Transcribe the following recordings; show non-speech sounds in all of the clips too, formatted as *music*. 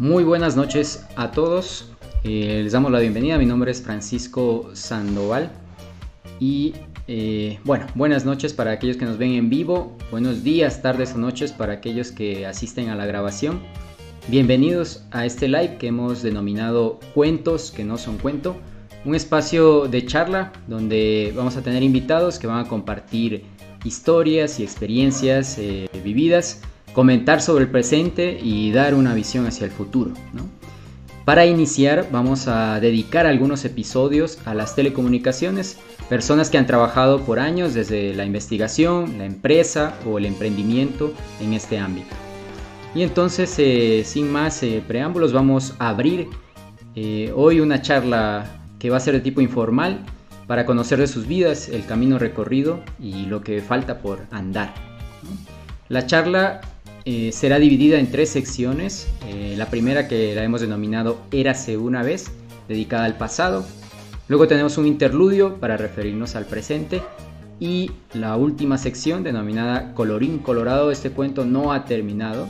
Muy buenas noches a todos. Eh, les damos la bienvenida. Mi nombre es Francisco Sandoval. Y eh, bueno, buenas noches para aquellos que nos ven en vivo. Buenos días, tardes o noches para aquellos que asisten a la grabación. Bienvenidos a este live que hemos denominado Cuentos que no son cuento. Un espacio de charla donde vamos a tener invitados que van a compartir historias y experiencias eh, vividas comentar sobre el presente y dar una visión hacia el futuro. Para iniciar vamos a dedicar algunos episodios a las telecomunicaciones, personas que han trabajado por años desde la investigación, la empresa o el emprendimiento en este ámbito. Y entonces, eh, sin más eh, preámbulos, vamos a abrir eh, hoy una charla que va a ser de tipo informal para conocer de sus vidas, el camino recorrido y lo que falta por andar. La charla eh, será dividida en tres secciones. Eh, la primera que la hemos denominado Érase una vez, dedicada al pasado. Luego tenemos un interludio para referirnos al presente. Y la última sección denominada Colorín Colorado, este cuento no ha terminado,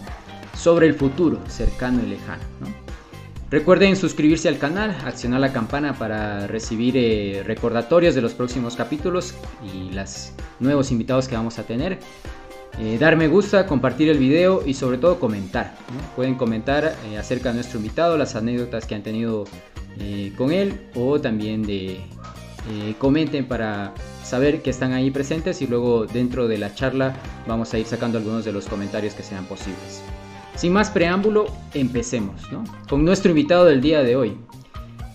sobre el futuro cercano y lejano. Recuerden suscribirse al canal, accionar la campana para recibir eh, recordatorios de los próximos capítulos y los nuevos invitados que vamos a tener. Eh, dar gusta, compartir el video y sobre todo comentar. Pueden comentar eh, acerca de nuestro invitado, las anécdotas que han tenido eh, con él o también de comenten para saber que están ahí presentes y luego dentro de la charla vamos a ir sacando algunos de los comentarios que sean posibles. Sin más preámbulo, empecemos con nuestro invitado del día de hoy.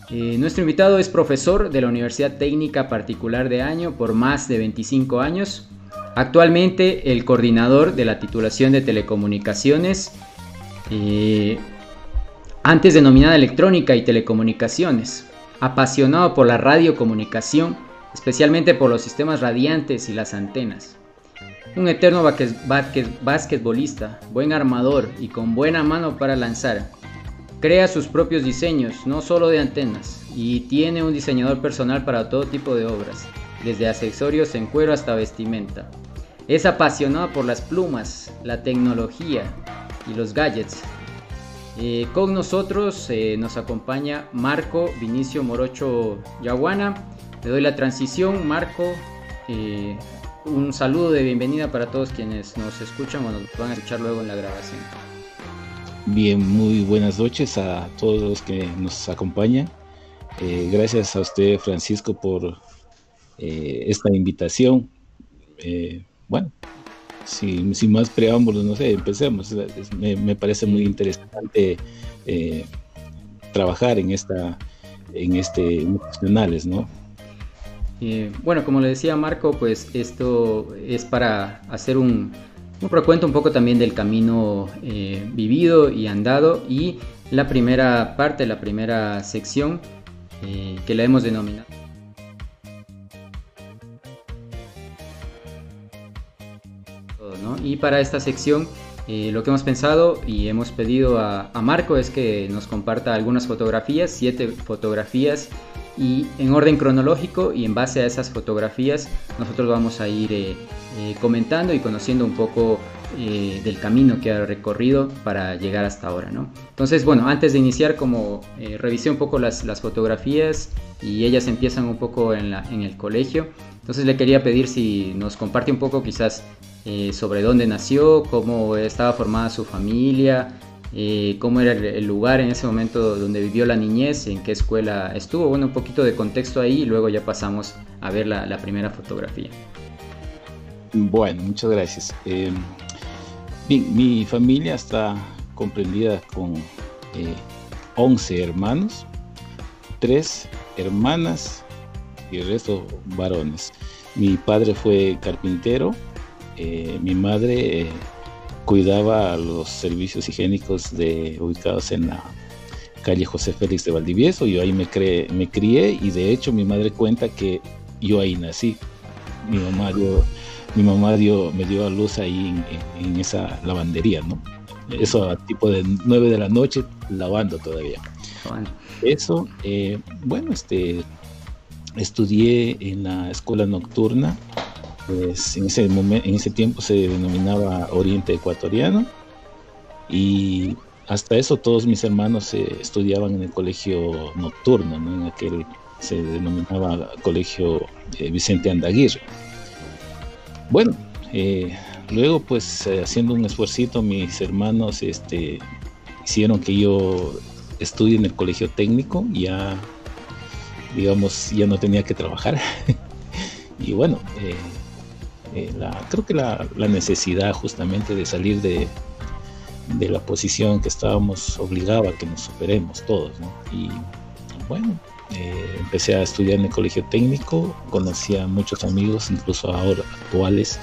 nuestro invitado es profesor de la Universidad Técnica Particular de Año por más de 25 años Actualmente el coordinador de la titulación de telecomunicaciones, eh, antes denominada electrónica y telecomunicaciones, apasionado por la radiocomunicación, especialmente por los sistemas radiantes y las antenas. Un eterno basquetbolista, buen armador y con buena mano para lanzar. Crea sus propios diseños, no solo de antenas, y tiene un diseñador personal para todo tipo de obras, desde accesorios en cuero hasta vestimenta. Es apasionado por las plumas, la tecnología y los gadgets. Eh, con nosotros eh, nos acompaña Marco Vinicio Morocho Yaguana. Le doy la transición, Marco. Eh, un saludo de bienvenida para todos quienes nos escuchan o nos van a escuchar luego en la grabación. Bien, muy buenas noches a todos los que nos acompañan. gracias a usted, Francisco, por esta invitación bueno, sin, más preámbulos, no sé, empecemos. Me, parece muy interesante eh, trabajar en esta, en este emocionales, ¿no? bueno, como le decía Marco, pues esto es para hacer un, un recuento un poco también del camino eh, vivido y andado y la primera parte, la primera sección eh, que la hemos denominado Y para esta sección eh, lo que hemos pensado y hemos pedido a, Marco es que nos comparta algunas fotografías, siete fotografías y en orden cronológico y en base a esas fotografías nosotros vamos a ir eh, eh, comentando y conociendo un poco del camino que ha recorrido para llegar hasta ahora. ¿no? Entonces, bueno, antes de iniciar, como revisé un poco las, fotografías y ellas empiezan un poco en el colegio, entonces le quería pedir si nos comparte un poco quizás eh, sobre dónde nació, cómo estaba formada su familia, eh, cómo era el, lugar en ese momento donde vivió la niñez, en qué escuela estuvo. Bueno, un poquito de contexto ahí y luego ya pasamos a ver la, primera fotografía. Bueno, muchas gracias. Eh, mi familia está comprendida con 11 hermanos, 3 hermanas y el resto varones. Mi padre fue carpintero, eh, mi madre eh, cuidaba los servicios higiénicos de, ubicados en la calle José Félix de Valdivieso. Yo ahí me, me crié y de hecho mi madre cuenta que yo ahí nací. Mi mamá, dio, mi mamá dio, me dio a luz ahí en, esa lavandería, ¿no? Eso a tipo de 9 de la noche lavando todavía. Eso, eh, bueno, este, estudié en la escuela nocturna pues en ese momento, en ese tiempo se denominaba Oriente Ecuatoriano y hasta eso todos mis hermanos estudiaban en el colegio nocturno, ¿no? en aquel se denominaba colegio Vicente Andaguirre. Bueno, luego pues haciendo un esfuercito mis hermanos este, hicieron que yo estudie en el colegio técnico, ya digamos ya no tenía que trabajar. *laughs* Y bueno eh, eh, creo que la, necesidad justamente de salir de, la posición que estábamos obligaba a que nos superemos todos y bueno eh, empecé a estudiar en el colegio técnico conocí a muchos amigos incluso ahora actuales.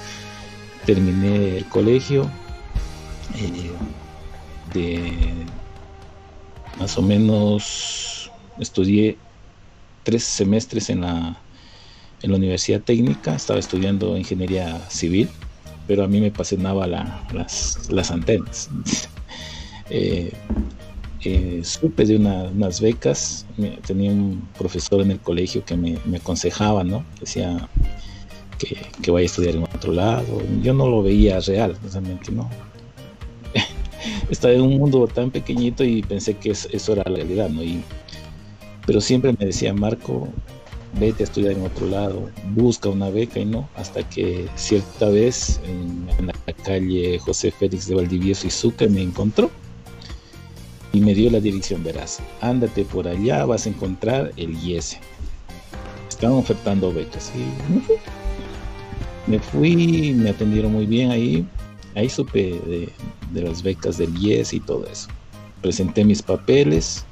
Terminé el colegio de más o menos estudié tres semestres en la, en la Universidad Técnica, estaba estudiando ingeniería civil, pero a mí me apasionaba las, las, antenas. *laughs* Eh, eh, supe de unas becas, tenía un profesor en el colegio que me, aconsejaba, ¿no? Decía que, que, vaya a estudiar en otro lado. Yo no lo veía real, realmente, ¿no? *laughs* Estaba en un mundo tan pequeñito y pensé que eso era la realidad, ¿no? Y pero siempre me decía, Marco, vete a estudiar en otro lado, busca una beca y no, hasta que cierta vez en, la calle José Félix de Valdivieso y Sucre me encontró y me dio la dirección, verás, ándate por allá, vas a encontrar el IES. Estaban ofertando becas y me fui. Me atendieron muy bien ahí, ahí supe de, de las becas del IES y todo eso. Presenté mis papeles,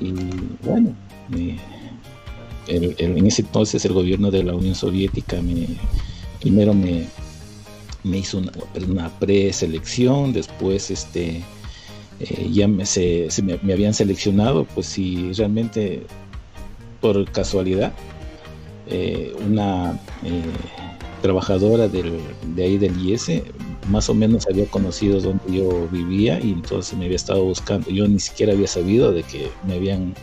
y bueno, en ese entonces el gobierno de la Unión Soviética me, primero me, me hizo una, preselección, después este, eh, ya me, se, me, habían seleccionado, pues si realmente por casualidad eh, una eh, trabajadora de ahí del IES más o menos había conocido donde yo vivía y entonces me había estado buscando. Yo ni siquiera había sabido de que me habían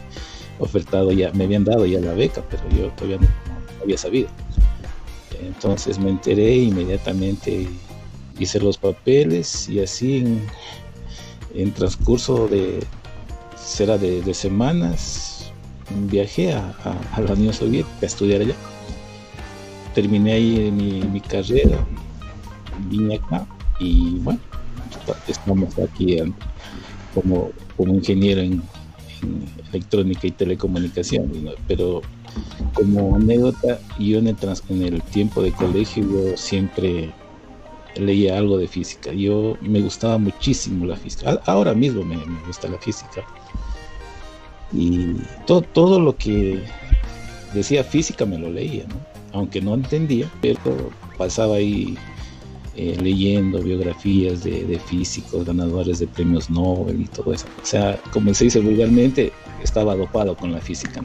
ofertado ya, me habían dado ya la beca, pero yo todavía no, había sabido. Entonces me enteré inmediatamente, hice los papeles y así en, transcurso de, será de, semanas, viajé a, la Unión Soviética a estudiar allá. Terminé ahí mi, mi carrera, vine acá y bueno, estamos aquí como, como ingeniero en, electrónica y telecomunicación, pero como anécdota, yo en el, en el tiempo de colegio yo siempre leía algo de física. Yo me gustaba muchísimo la física. Ahora mismo me, gusta la física. Y todo, todo lo que decía física me lo leía, aunque no entendía, pero pasaba ahí eh, leyendo biografías de, físicos ganadores de premios Nobel y todo eso. O sea, como se dice vulgarmente, estaba dopado con la física.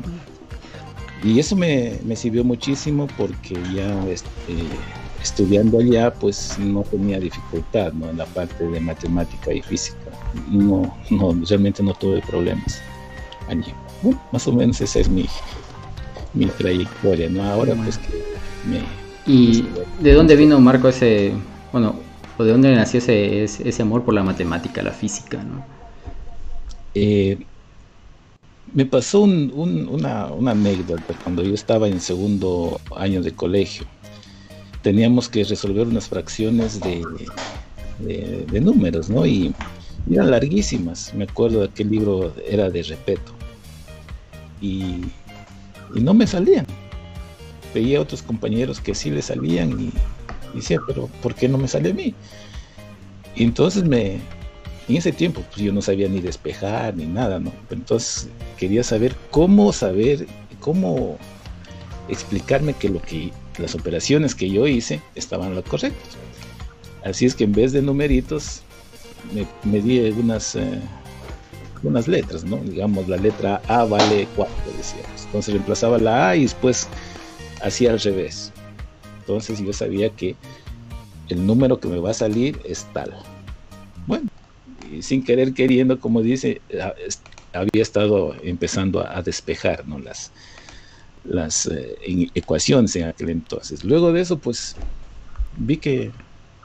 Y eso me, sirvió muchísimo porque ya este, estudiando allá, pues no tenía dificultad ¿no? en la parte de matemática y física. No, no realmente no tuve problemas allí. más o menos esa es mi, mi trayectoria. ¿no? Ahora, pues que me. ¿Y de dónde vino Marco ese bueno, de dónde nació ese, ese amor por la matemática, la física, ¿no? Eh, me pasó una, anécdota cuando yo estaba en segundo año de colegio. Teníamos que resolver unas fracciones de, de, números, ¿no? Y, eran larguísimas. Me acuerdo de aquel libro era de Repeto. Y, y no me salían. Veía a otros compañeros que sí le salían y, y decía, pero ¿por qué no me sale a mí? Y entonces me, en ese tiempo pues yo no sabía ni despejar ni nada, ¿no? Entonces quería saber cómo saber, cómo explicarme que lo que las operaciones que yo hice estaban lo correctas. Así es que en vez de numeritos me, di unas, eh, unas letras, ¿no? Digamos, la letra A vale 4, decíamos. Entonces reemplazaba la A y después hacía al revés. Entonces yo sabía que el número que me va a salir es tal. Bueno, y sin querer queriendo, como dice, había estado empezando a, despejar ¿no? las, las eh, ecuaciones en aquel entonces. Luego de eso, pues vi que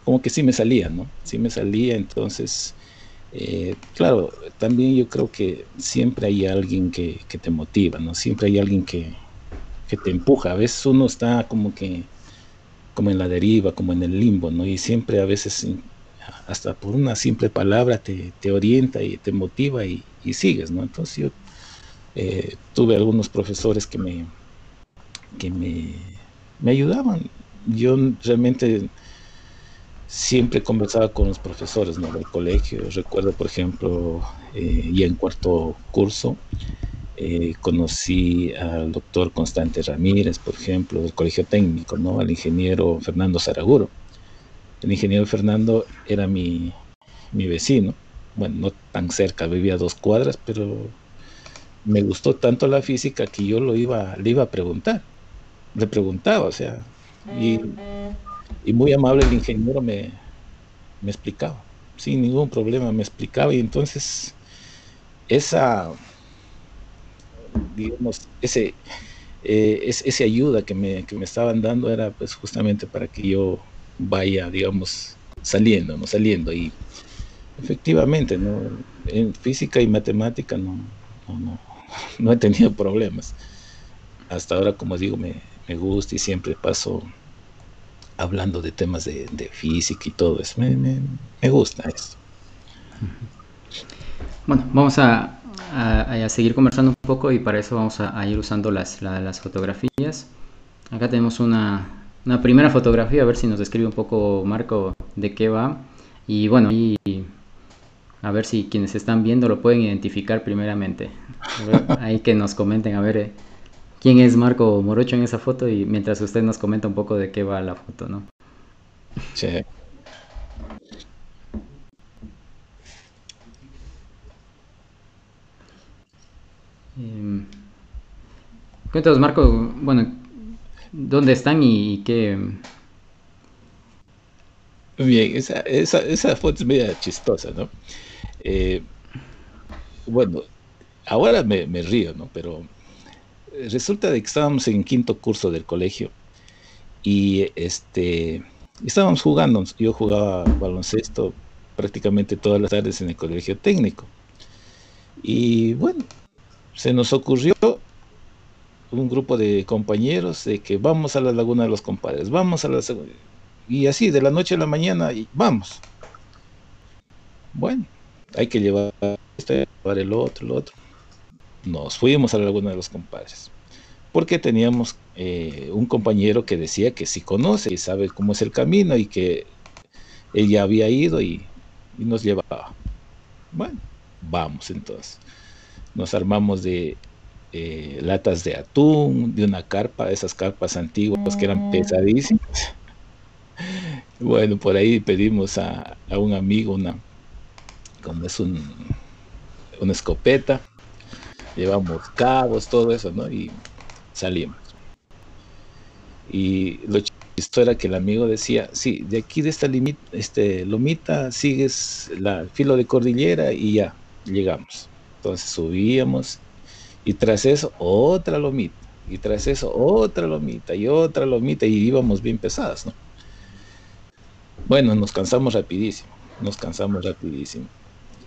como que sí me salía, ¿no? Sí me salía, entonces Eh, claro, también yo creo que siempre hay alguien que, te motiva, ¿no? Siempre hay alguien que, te empuja. A veces uno está como que como en la deriva, como en el limbo, ¿no? Y siempre a veces hasta por una simple palabra te, orienta y te motiva y, sigues, ¿no? Entonces yo eh, tuve algunos profesores que me, que me, me ayudaban. Yo realmente siempre conversaba con los profesores ¿no? del colegio. Recuerdo, por ejemplo, eh, ya en cuarto curso, eh, conocí al doctor Constante Ramírez, por ejemplo, del colegio técnico, ¿no? al ingeniero Fernando Zaraguro. El ingeniero Fernando era mi, mi vecino, bueno, no tan cerca, vivía dos cuadras, pero me gustó tanto la física que yo lo iba, le iba a preguntar. Le preguntaba, o sea, y y muy amable el ingeniero me, explicaba, sin ningún problema me explicaba y entonces esa, digamos, ese, eh, ese ayuda que me, que me, estaban dando era pues justamente para que yo vaya, digamos, saliendo, ¿no? Saliendo y efectivamente, ¿no? En física y matemática no, no, no, *laughs* he tenido problemas. Hasta ahora, como digo, me, me gusta y siempre paso hablando de temas de, física y todo eso. Me, gusta esto. Bueno, vamos a, seguir conversando un poco y para eso vamos a, ir usando las, las, fotografías. Acá tenemos una, primera fotografía, a ver si nos describe un poco Marco de qué va. Y bueno, y a ver si quienes están viendo lo pueden identificar primeramente. ahí que nos comenten, a ver. Eh, quién es Marco Morocho en esa foto y mientras usted nos comenta un poco de qué va la foto, ¿no? Sí. Em, cuéntanos, Marco, bueno, ¿dónde están y, qué? Bien, esa, esa, foto es media chistosa, ¿no? Eh, bueno, ahora me, río, ¿no? Pero resulta de que estábamos en quinto curso del colegio y este estábamos jugando, yo jugaba baloncesto prácticamente todas las tardes en el colegio técnico. Y bueno, se nos ocurrió un grupo de compañeros de que vamos a la laguna de los compadres, vamos a la y así de la noche a la mañana y vamos. Bueno, hay que llevar este, llevar el otro, el otro nos fuimos a la laguna de los compadres. Porque teníamos eh, un compañero que decía que sí conoce y sabe cómo es el camino y que ella había ido y, nos llevaba. Bueno, vamos entonces. Nos armamos de eh, latas de atún, de una carpa, esas carpas antiguas que eran pesadísimas. *laughs* Bueno, por ahí pedimos a, un amigo una, como es un, una escopeta, llevamos cabos, todo eso, ¿no? Y salimos. Y lo chistoso era que el amigo decía, sí, de aquí de esta este, lomita sigues la filo de cordillera y ya, llegamos. Entonces subíamos y tras eso otra lomita, y tras eso otra lomita y otra lomita y íbamos bien pesadas, ¿no? Bueno, nos cansamos rapidísimo, nos cansamos rapidísimo.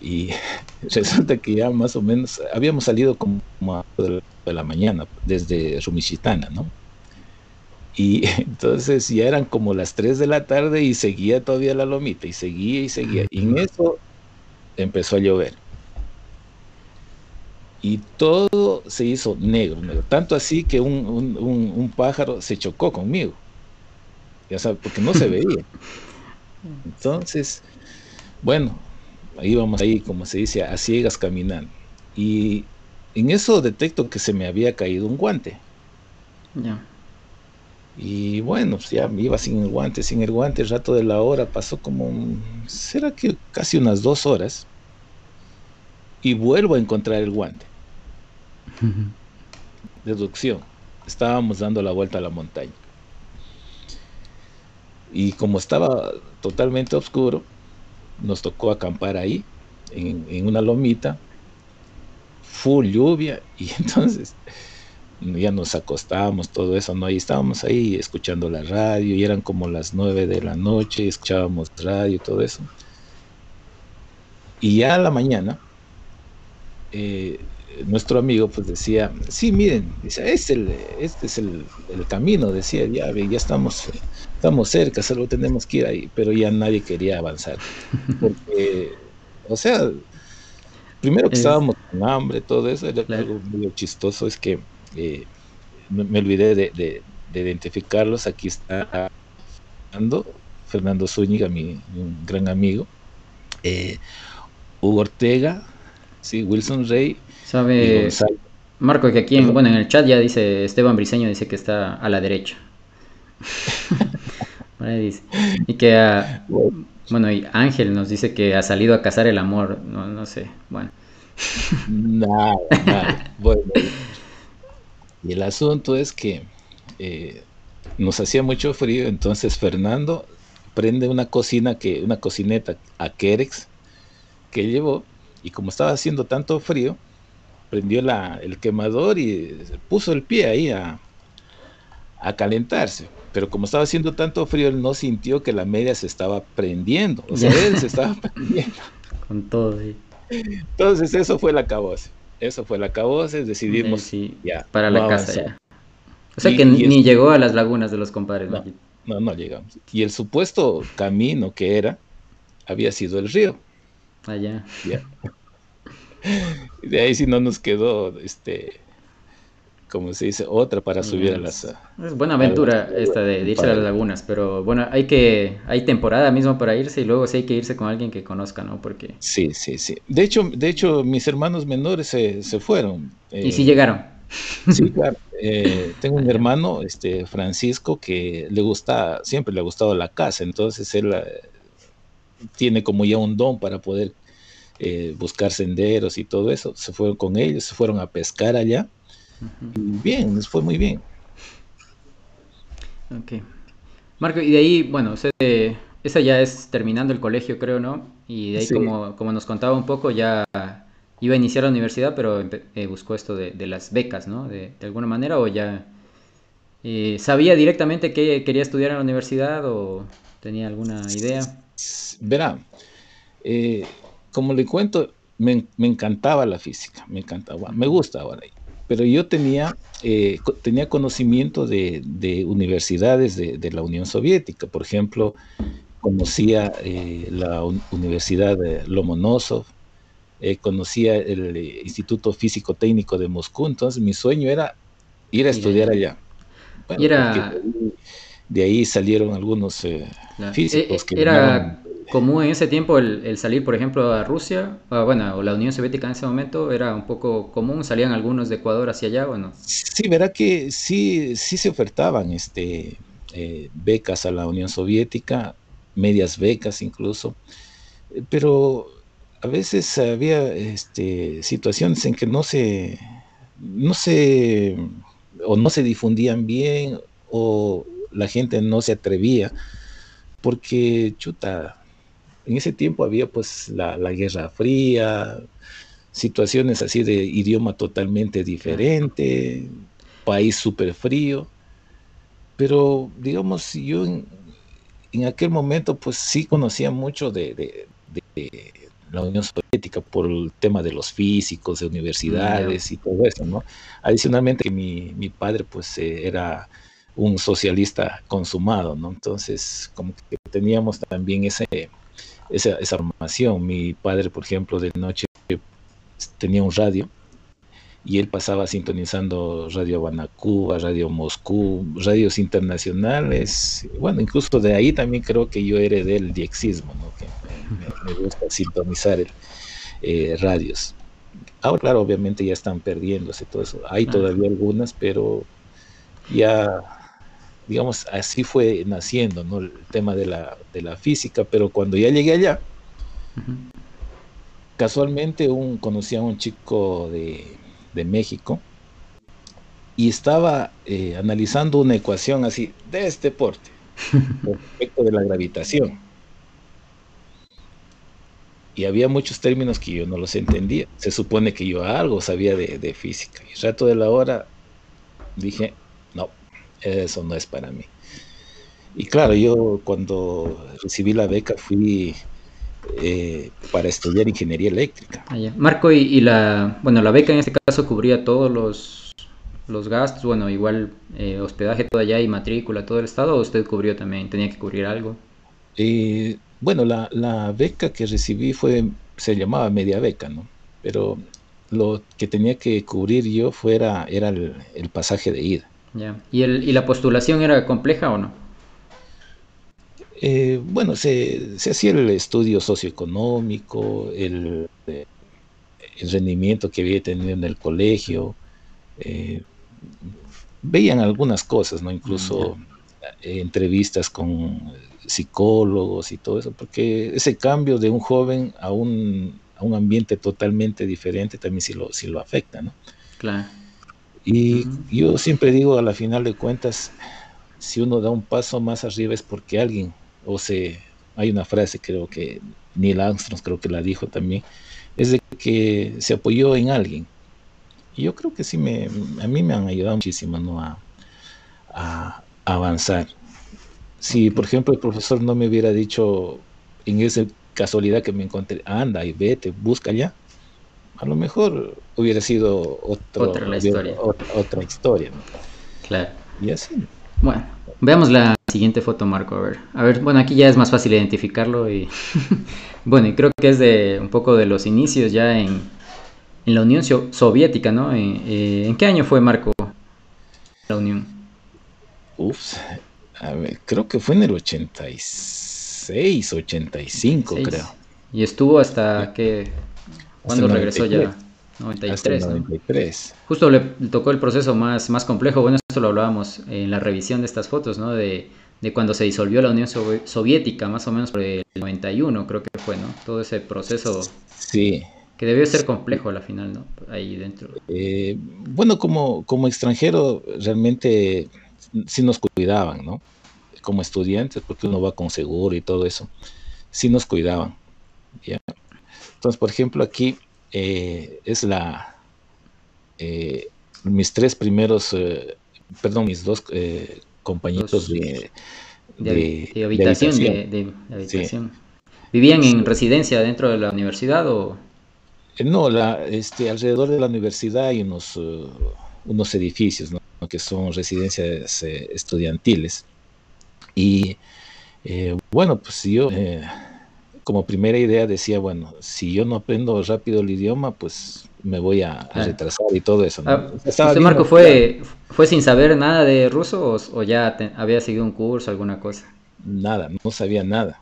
Y *laughs* resulta que ya más o menos habíamos salido como a de la mañana desde Rumichitana, ¿no? Y *laughs* entonces ya eran como las 3 de la tarde y seguía todavía la lomita y seguía y seguía. Y en eso empezó a llover. Y todo se hizo negro, negro. Tanto así que un, un pájaro se chocó conmigo. Ya sabes, porque no se *laughs* veía. Entonces, bueno, íbamos ahí, como se dice, a ciegas caminando. Y en eso detecto que se me había caído un guante. Ya. Y bueno, pues ya me iba sin el guante, sin el guante, el rato de la hora pasó como, será que casi unas dos horas. Y vuelvo a encontrar el guante. Deducción. Estábamos dando la vuelta a la montaña. Y como estaba totalmente oscuro, nos tocó acampar ahí, en, una lomita, full lluvia, *laughs* y entonces ya nos acostábamos, todo eso, ¿no? Y estábamos ahí escuchando la radio, y eran como las nueve de la noche, escuchábamos radio y todo eso. Y ya a la mañana, eh, nuestro amigo pues decía, sí, miren, dice, es el, este es el, camino, decía, ya, ya estamos, estamos cerca, solo tenemos que ir ahí, pero ya nadie quería avanzar. Porque, o sea, primero que estábamos con hambre, todo eso, era algo muy chistoso, es que eh, me, olvidé de, identificarlos, aquí está Fernando, Fernando Zúñiga, mi, un gran amigo, eh, Hugo Ortega, sí, Wilson Rey, Sabe, Marco, que aquí en, bueno, en el chat ya dice Esteban Briseño, dice que está a la derecha. *laughs* Y que, bueno, y Ángel nos dice que ha salido a cazar el amor, no, no sé, bueno. Nada, nada. *laughs* Bueno, y el asunto es que eh, nos hacía mucho frío, entonces Fernando prende una cocina que, una cocineta a Kerex que llevó, y como estaba haciendo tanto frío, prendió la, el quemador y puso el pie ahí a, calentarse. Pero como estaba haciendo tanto frío, él no sintió que la media se estaba prendiendo. O sea, él se estaba *laughs* prendiendo. Con todo, sí. Entonces, eso fue la caboce. Eso fue la caboce. Decidimos ya. Para la casa ya. O sea que ni llegó a las lagunas de los compadres. No, no, no llegamos. Y el supuesto camino que era, había sido el río. Allá. Ya. De ahí si no nos quedó, este, como se dice, otra para subir a las... Es buena aventura esta de, irse a las lagunas, pero bueno, hay que, hay temporada mismo para irse y luego sí hay que irse con alguien que conozca, ¿no? Porque... Sí, sí, sí. De hecho, de hecho mis hermanos menores se, fueron. y sí llegaron. Sí, claro. Eh, *laughs* tengo un hermano, este Francisco, que le gusta, siempre le ha gustado la casa, entonces él eh, tiene como ya un don para poder eh, buscar senderos y todo eso. Se fueron con ellos, se fueron a pescar allá. y bien, les fue muy bien. Ok. Marco, y de ahí, bueno, esa ya es terminando el colegio, creo, ¿no? Y de ahí, como, como nos contaba un poco, ya iba a iniciar la universidad, pero eh, buscó esto de, las becas, ¿no? De, alguna manera, o ya eh, sabía directamente que quería estudiar en la universidad o tenía alguna idea. Verá, eh, como le cuento, me, encantaba la física, me encantaba, me gusta ahora. Pero yo tenía, eh, tenía conocimiento de, universidades de, la Unión Soviética. Por ejemplo, conocía eh, la Universidad de Lomonosov, eh, conocía el Instituto Físico Técnico de Moscú. Entonces, mi sueño era ir a estudiar allá. de ahí salieron algunos físicos que era común en ese tiempo el, salir, por ejemplo, a Rusia, bueno, o la Unión Soviética en ese momento era un poco común, salían algunos de Ecuador hacia allá, bueno. Sí, verá que sí, sí se ofertaban este, eh, becas a la Unión Soviética, medias becas incluso, pero a veces había este, situaciones en que no se, no se, o no se difundían bien, o la gente no se atrevía, porque, chuta, en ese tiempo había pues la, Guerra Fría, situaciones así de idioma totalmente diferente, país súper frío, pero digamos, yo en, aquel momento pues sí conocía mucho de, la Unión Soviética por el tema de los físicos, de universidades y todo eso, ¿no? Adicionalmente que mi, mi padre pues eh, era un socialista consumado, ¿no? Entonces como que teníamos también ese esa, esa formación. Mi padre, por ejemplo, de noche tenía un radio y él pasaba sintonizando Radio Cuba, Radio Moscú, radios internacionales. Bueno, incluso de ahí también creo que yo heredé el diexismo, ¿no? que me, gusta sintonizar eh, radios. Ahora, claro, obviamente ya están perdiéndose todo eso. Hay todavía algunas, pero ya digamos, así fue naciendo, ¿no? El tema de la, de la física, pero cuando ya llegué allá, casualmente un, conocí a un chico de, México y estaba eh, analizando una ecuación así de este porte, *laughs* respecto de la gravitación. Y había muchos términos que yo no los entendía. Se supone que yo algo sabía de, de física. Y el rato de la hora dije, eso no es para mí. Y claro, yo cuando recibí la beca fui eh, para estudiar ingeniería eléctrica. Ah, Marco, y, la, bueno, la beca en este caso cubría todos los, los gastos, bueno, igual eh, hospedaje todo allá y matrícula, todo el estado, o usted cubrió también, tenía que cubrir algo? Eh, bueno, la, la, beca que recibí fue, se llamaba media beca, ¿no? Pero lo que tenía que cubrir yo fuera, era el, pasaje de ida. Ya. ¿Y, el, ¿Y la postulación era compleja o no? Eh, bueno, se, hacía el estudio socioeconómico, el, el, rendimiento que había tenido en el colegio, eh, veían algunas cosas, ¿no? Incluso mm, entrevistas con psicólogos y todo eso, porque ese cambio de un joven a un, a un ambiente totalmente diferente también sí lo, sí lo afecta, ¿no? Claro. Y yo siempre digo, a la final de cuentas, si uno da un paso más arriba es porque alguien o se, hay una frase creo que Neil Armstrong creo que la dijo también, es de que se apoyó en alguien. Y yo creo que sí me, a mí me han ayudado muchísimo ¿no? a, avanzar. Si, por ejemplo, el profesor no me hubiera dicho en esa casualidad que me encontré, anda y vete, busca ya, a lo mejor hubiera sido otra historia. Otra, historia Claro. Y así. Bueno, veamos la siguiente foto, Marco. A ver, a ver, bueno, aquí ya es más fácil identificarlo y *laughs* bueno, y creo que es de un poco de los inicios ya en, en la Unión Soviética, ¿no? Eh, eh, ¿En, qué año fue Marco la Unión? Uf, a ver, creo que fue en el 86, 85, creo. Y estuvo hasta que, ¿cuándo regresó ya? 93, 93. Justo le tocó el proceso más, más complejo, bueno, esto lo hablábamos en la revisión de estas fotos, ¿no? De, cuando se disolvió la Unión Soviética, más o menos por el 91 creo que fue, ¿no? Todo ese proceso sí. que debió ser complejo a la final, ¿no? Ahí dentro. Eh, bueno, como, como extranjero realmente sí nos cuidaban, ¿no? Como estudiantes, porque uno va con seguro y todo eso, sí nos cuidaban. ¿ya? Entonces, por ejemplo, aquí eh, es la eh, mis tres primeros, eh, perdón, mis dos compañeros de, de, habitación. ¿Vivían en residencia dentro de la universidad o...? No, la, este, alrededor de la universidad hay unos, unos edificios que son residencias estudiantiles. Y bueno, pues yo como primera idea decía, bueno, si yo no aprendo rápido el idioma, pues me voy a, retrasar y todo eso. Ah, ¿Usted, Marco, fue, fue sin saber nada de ruso o, ya había seguido un curso, alguna cosa? Nada, no sabía nada.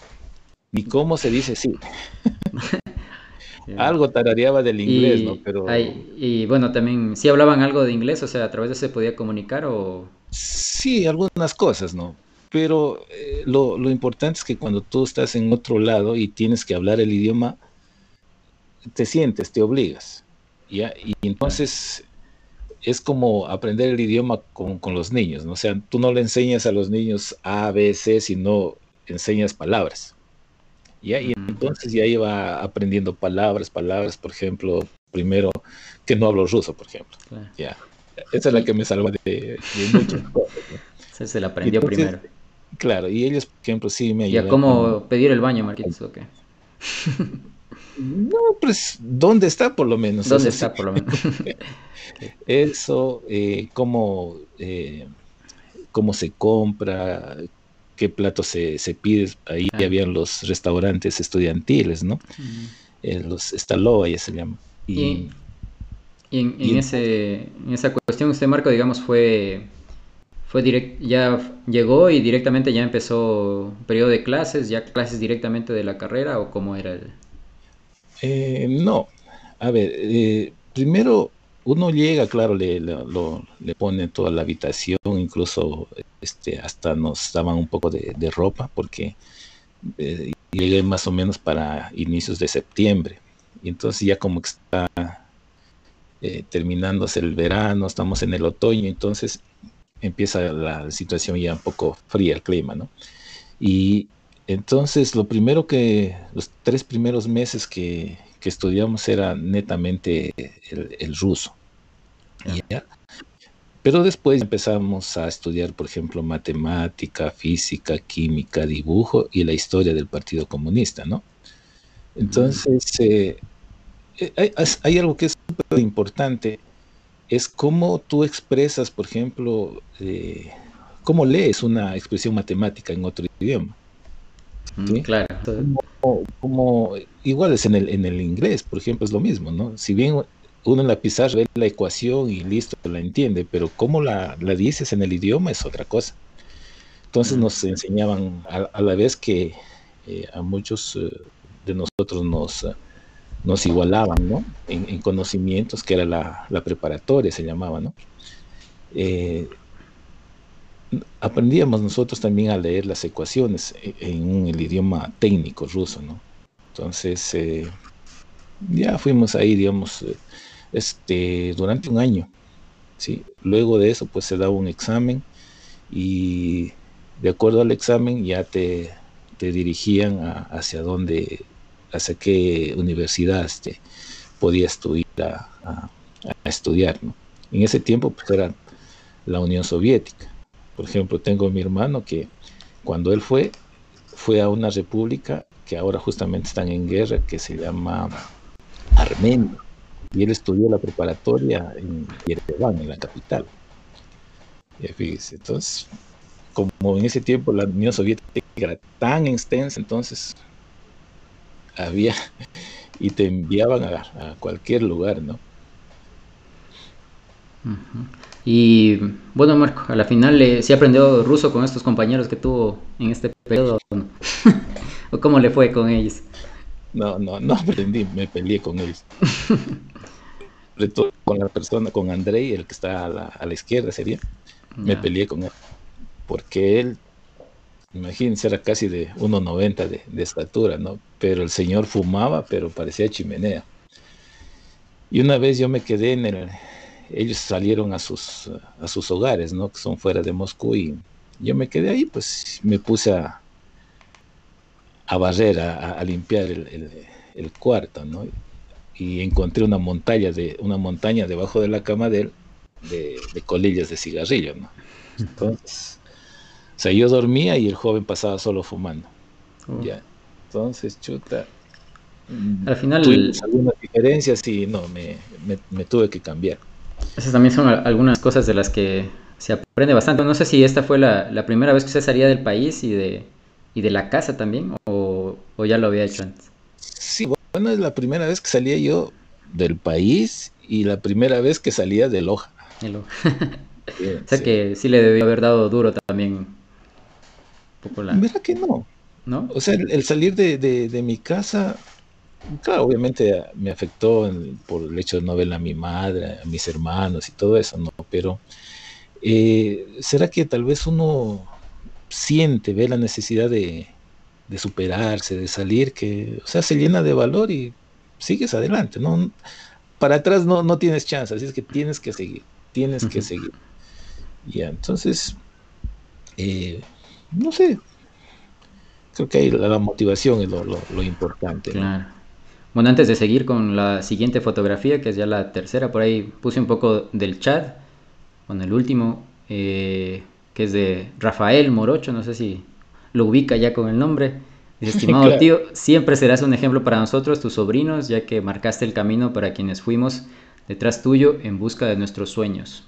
Ni cómo se dice sí. *laughs* algo tarareaba del inglés, ¿no? Pero... y bueno, también, ¿sí hablaban algo de inglés? O sea, ¿a través de eso se podía comunicar o...? Sí, algunas cosas, ¿no? Pero eh, lo, importante es que cuando tú estás en otro lado y tienes que hablar el idioma, te sientes, te obligas. ¿ya? Y entonces es como aprender el idioma con, los niños, ¿no? O sea, tú no le enseñas a los niños A, B, C, sino enseñas palabras. ¿ya? Y entonces ya iba aprendiendo palabras, palabras, por ejemplo, primero, que no hablo ruso, por ejemplo. ¿ya? Esa es la que me salva de, muchas *laughs* cosas. Se la aprendió primero. Claro, y ellos, por ejemplo, sí me ayudan. ¿Y a cómo pedir el baño, Marquitos, o qué? No, pues, ¿dónde está por lo menos? ¿Dónde está por lo menos? *laughs* Eso, eh, cómo, eh, cómo se compra, qué plato se, se pide. Ahí ah. habían los restaurantes estudiantiles, ¿no? Eh, los Estaloa ya se llama. Y, en, en, ese, en esa cuestión, usted, Marco, digamos, fue fue direct, ya llegó y directamente ya empezó periodo de clases, ya clases directamente de la carrera o cómo era el... Eh, no, a ver, eh, primero uno llega, claro, le, le pone toda la habitación, incluso este, hasta nos daban un poco de, ropa porque eh, llegué más o menos para inicios de septiembre. Y entonces ya como que está terminándose el verano, estamos en el otoño, entonces empieza la situación ya un poco fría, el clima, ¿no? Y entonces lo primero que, los tres primeros meses que, estudiamos era netamente el, ruso. Pero después empezamos a estudiar, por ejemplo, matemática, física, química, dibujo y la historia del Partido Comunista, ¿no? Entonces, eh, hay, hay, algo que es súper importante, es cómo tú expresas, por ejemplo, eh, cómo lees una expresión matemática en otro idioma. Mm, claro. Como, igual es en el, en el inglés, por ejemplo, es lo mismo, ¿no? Si bien uno en la pizarra ve la ecuación y listo, la entiende, pero cómo la, la dices en el idioma es otra cosa. Entonces mm. nos enseñaban a, la vez que eh, a muchos eh, de nosotros nos, nos igualaban, ¿no? En, conocimientos, que era la, preparatoria, se llamaba, ¿no? Eh, aprendíamos nosotros también a leer las ecuaciones en, el idioma técnico ruso, ¿no? Entonces, eh, ya fuimos ahí, digamos, este, durante un año, ¿sí? Luego de eso, pues se daba un examen y de acuerdo al examen ya te, te dirigían hacia dónde, hacia qué universidad este, a, a, a estudiar, ¿no? En ese tiempo, pues era la Unión Soviética. Por ejemplo, tengo mi hermano que cuando él fue, fue a una república que ahora justamente están en guerra, que se llama Armenia. Y él estudió la preparatoria en Yerevan, en la capital. Y fíjese, entonces, como en ese tiempo la Unión Soviética era tan extensa, entonces había y te enviaban a, cualquier lugar, ¿no? Y bueno, Marco, a la final eh, sí aprendió ruso con estos compañeros que tuvo en este periodo. *laughs* ¿O cómo le fue con ellos? No, no, no aprendí, me peleé con ellos. *laughs* con la persona, con Andrei, el que está a la, izquierda sería, me peleé con él. Porque él, imagínense, era casi de 1,90 de, de estatura, ¿no? Pero el señor fumaba, pero parecía chimenea. Y una vez yo me quedé en el, ellos salieron a sus, a sus hogares, ¿no? Que son fuera de Moscú y yo me quedé ahí, pues me puse a, a barrer, a, limpiar el, cuarto, ¿no? Y encontré una montaña, de, una montaña debajo de la cama de él de, colillas de cigarrillo, ¿no? Entonces, o sea, yo dormía y el joven pasaba solo fumando. Oh. Ya. Entonces, chuta. Al final. algunas diferencias y no, me, me tuve que cambiar. Esas también son algunas cosas de las que se aprende bastante. No sé si esta fue la, primera vez que usted salía del país y de, y de la casa también, o, ya lo había hecho antes. Sí, bueno, es la primera vez que salía yo del país y la primera vez que salía de Loja. *laughs* o sea que sí le debió haber dado duro también. Poco la... Que no. ¿No? O sea, el, salir de, de mi casa claro, obviamente me afectó por el hecho de no ver a mi madre, a mis hermanos y todo eso, ¿no? Pero eh, ¿será que tal vez uno siente, ve la necesidad de, superarse, de salir, que, o sea, se llena de valor y sigues adelante, ¿no? Para atrás no, no tienes chance, así es que tienes que seguir, tienes que seguir. Ya, entonces, eh, no sé, creo que ahí la, motivación es lo, importante. Claro. Bueno, antes de seguir con la siguiente fotografía, que es ya la tercera, por ahí puse un poco del chat, con el último, eh, que es de Rafael Morocho, no sé si lo ubica ya con el nombre. *laughs* Dice, estimado tío, siempre serás un ejemplo para nosotros, tus sobrinos, ya que marcaste el camino para quienes fuimos detrás tuyo en busca de nuestros sueños.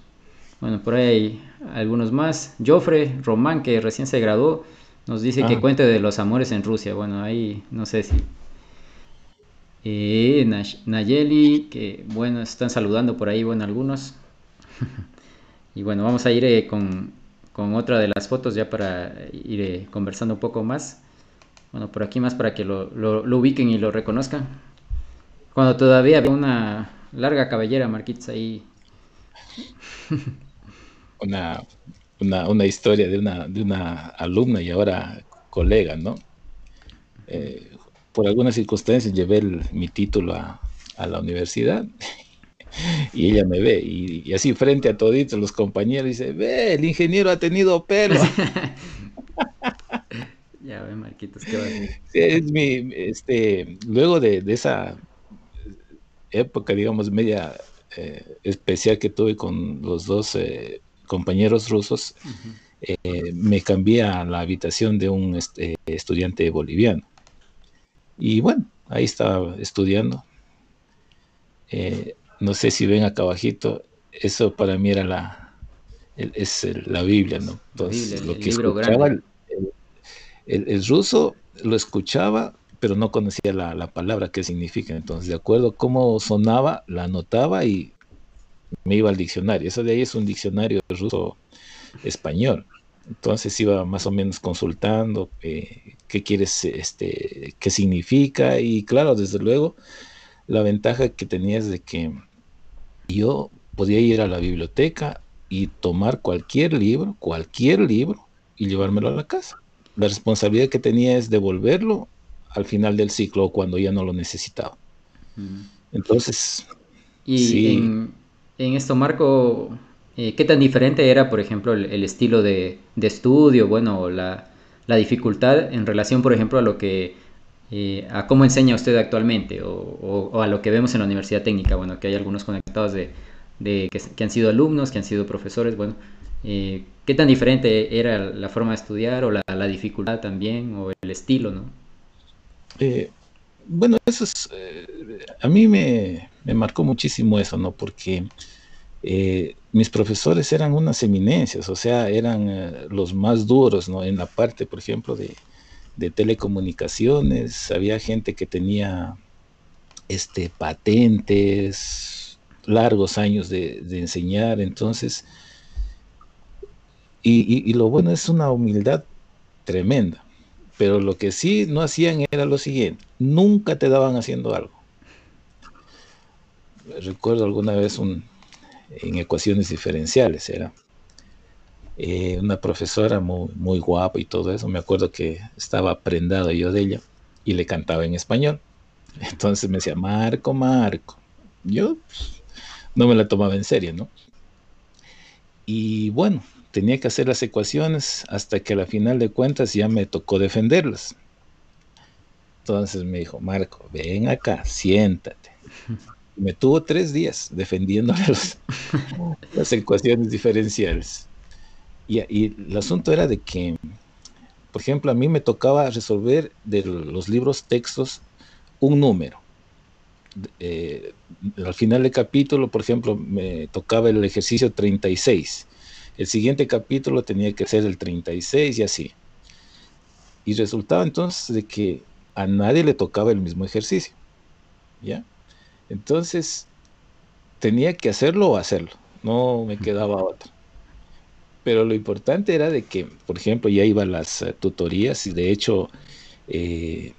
Bueno, por ahí hay algunos más. Joffre Román, que recién se graduó, nos dice que ah. cuente de los amores en Rusia. Bueno, ahí no sé si eh, Nayeli, que bueno, están saludando por ahí, bueno, algunos. *laughs* y bueno, vamos a ir eh, con, otra de las fotos ya para ir eh, conversando un poco más. Bueno, por aquí más para que lo, ubiquen y lo reconozcan. Cuando todavía había una larga cabellera, Marquitos, ahí. *laughs* una, una, historia de una, de una alumna y ahora colega, ¿no? Eh, por algunas circunstancias llevé mi título a, la universidad *laughs* y ella me ve y, así frente a toditos los compañeros dice, ve, el ingeniero ha tenido pelo. *laughs* ya ve, Marquitos, qué va es mi, este, luego de, esa época, digamos, media eh, especial que tuve con los dos eh, compañeros rusos, eh, me cambié a la habitación de un este, estudiante boliviano. Y bueno, ahí estaba estudiando. Eh, no sé si ven acá abajito, eso para mí era la, es la Biblia, ¿no? Entonces, lo que escuchaba, el, ruso lo escuchaba, pero no conocía la, la, palabra que significa. Entonces, de acuerdo a cómo sonaba, la anotaba y me iba al diccionario. Eso de ahí es un diccionario ruso español. Entonces iba más o menos consultando eh, qué quieres, este, qué significa. Y claro, desde luego, la ventaja que tenía es de que yo podía ir a la biblioteca y tomar cualquier libro, cualquier libro, y llevármelo a la casa. La responsabilidad que tenía es devolverlo al final del ciclo o cuando ya no lo necesitaba. Mm. Entonces, y en, esto, Marco, eh, ¿qué tan diferente era, por ejemplo, el, estilo de, estudio, bueno, la, dificultad en relación, por ejemplo, a lo que, eh, a cómo enseña usted actualmente o, a lo que vemos en la Universidad Técnica? Bueno, que hay algunos conectados de, que, han sido alumnos, que han sido profesores, bueno, eh, ¿qué tan diferente era la forma de estudiar o la, dificultad también o el estilo, no? Eh, bueno, eso es, eh, a mí me, marcó muchísimo eso, ¿no? Porque mis profesores eran unas eminencias, o sea, eran los más duros, ¿no? En la parte, por ejemplo, de, de telecomunicaciones, había gente que tenía este, patentes, largos años de, enseñar, entonces, y, lo bueno es una humildad tremenda, pero lo que sí no hacían era lo siguiente, nunca te daban haciendo algo. Recuerdo alguna vez un, en ecuaciones diferenciales, era eh, una profesora muy, muy guapa y todo eso, me acuerdo que estaba prendado yo de ella y le cantaba en español. *laughs* Entonces me decía, Marco, Marco. Yo, pues, no me la tomaba en serio, ¿no? Y bueno, tenía que hacer las ecuaciones hasta que a la final de cuentas ya me tocó defenderlas. Entonces me dijo, Marco, ven acá, siéntate. Me tuvo tres días defendiendo *laughs* las ecuaciones diferenciales. Y, y, el asunto era de que, por ejemplo, a mí me tocaba resolver de los libros textos un número. Eh, al final del capítulo, por ejemplo, me tocaba el ejercicio 36. El siguiente capítulo tenía que ser el 36 y así. Y resultaba entonces de que a nadie le tocaba el mismo ejercicio. ¿Ya? Entonces, tenía que hacerlo o hacerlo. No me quedaba otra. Pero lo importante era de que, por ejemplo, ya iban las eh, tutorías y de hecho eh,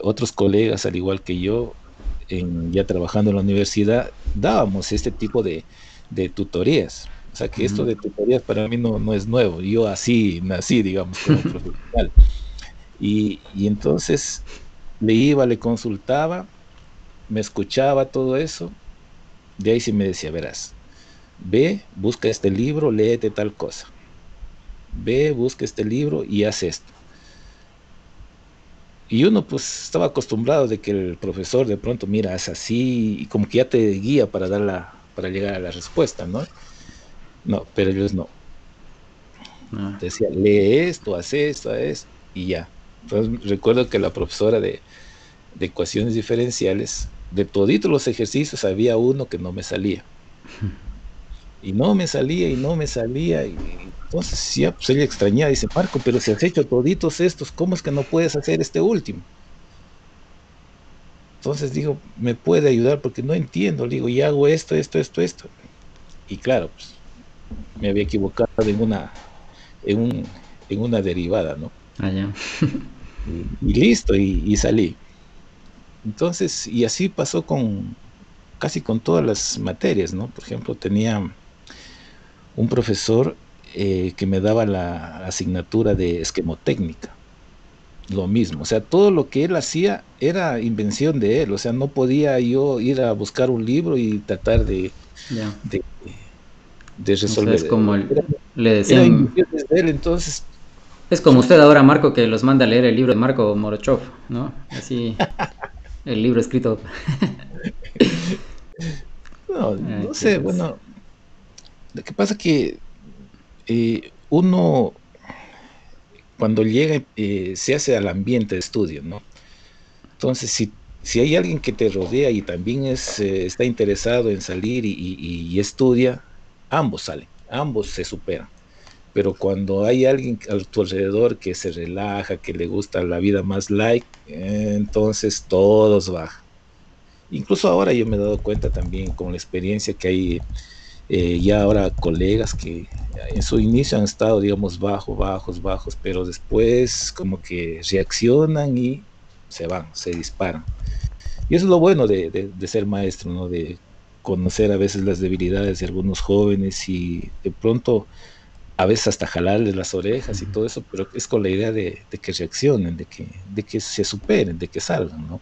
otros colegas, al igual que yo, ya trabajando en la universidad, dábamos este tipo de, tutorías. O sea que esto de tutorías para mí no, no, es nuevo. Yo así nací, digamos, como profesional. *laughs* Y, y, entonces le iba, le consultaba, me escuchaba todo eso. De ahí sí me decía, verás, ve, busca este libro, léete tal cosa. Ve, busca este libro y haz esto. Y uno pues estaba acostumbrado de que el profesor de pronto mira, es así, y como que ya te guía para dar la, para llegar a la respuesta, ¿no? No, pero ellos no. Ah. Decía, lee esto, hace esto, haz esto, y ya. Entonces recuerdo que la profesora de, de ecuaciones diferenciales, de toditos los ejercicios había uno que no me salía. *laughs* Y no me salía y no me salía. Y entonces ya pues ella extrañaba, dice, Marco, pero si has hecho toditos estos, ¿cómo es que no puedes hacer este último? Entonces digo, me puede ayudar porque no entiendo. Le digo, y hago esto, esto, esto, esto. Y claro, pues me había equivocado en una, en, un, en una derivada, ¿no? Ah, y, listo, y, y salí. Entonces, y así pasó con casi con todas las materias, ¿no? Por ejemplo, tenía un profesor eh, que me daba la asignatura de esquemotécnica. Lo mismo, o sea, todo lo que él hacía era invención de él, o sea, no podía yo ir a buscar un libro y tratar de, de, resolver. es como le decían. él, entonces. Es como usted ahora, Marco, que los manda a leer el libro de Marco Morochov, ¿no? Así, *laughs* el libro escrito. *laughs* *laughs* no, no sé, bueno, lo que pasa que eh, uno cuando llega eh, se hace al ambiente de estudio, ¿no? Entonces, si si hay alguien que te rodea y también es, eh, está interesado en salir y, estudia, ambos salen, ambos se superan. Pero cuando hay alguien a tu alrededor que se relaja, que le gusta la vida más light, entonces todos bajan. Incluso ahora yo me he dado cuenta también con la experiencia que hay eh, ya ahora colegas que en su inicio han estado, digamos, bajos, bajos, bajos, pero después como que reaccionan y se van, se disparan. Y eso es lo bueno de, ser maestro, ¿no? De conocer a veces las debilidades de algunos jóvenes y de pronto a veces hasta jalarles las orejas y todo eso, pero es con la idea de, que reaccionen, de que, de que se superen, de que salgan, ¿no?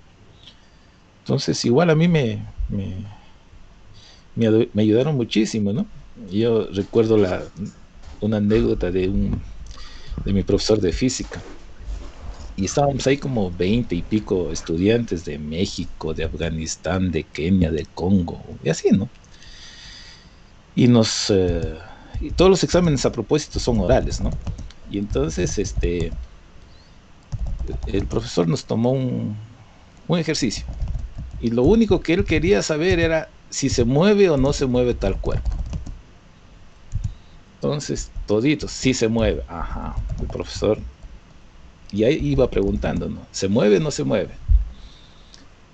Entonces, igual a mí me, me, ayudaron muchísimo, ¿no? Yo recuerdo la, una anécdota de, un, de mi profesor de física y estábamos ahí como veinte y pico estudiantes de México, de Afganistán, de Kenia, de Congo, y así, ¿no? Y nos... Eh, y todos los exámenes a propósito son orales, ¿no? Y entonces, este... El profesor nos tomó un, un ejercicio. Y lo único que él quería saber era si se mueve o no se mueve tal cuerpo. Entonces, toditos, si se mueve. Ajá, el profesor y ahí iba preguntando, ¿no? ¿Se mueve o no se mueve?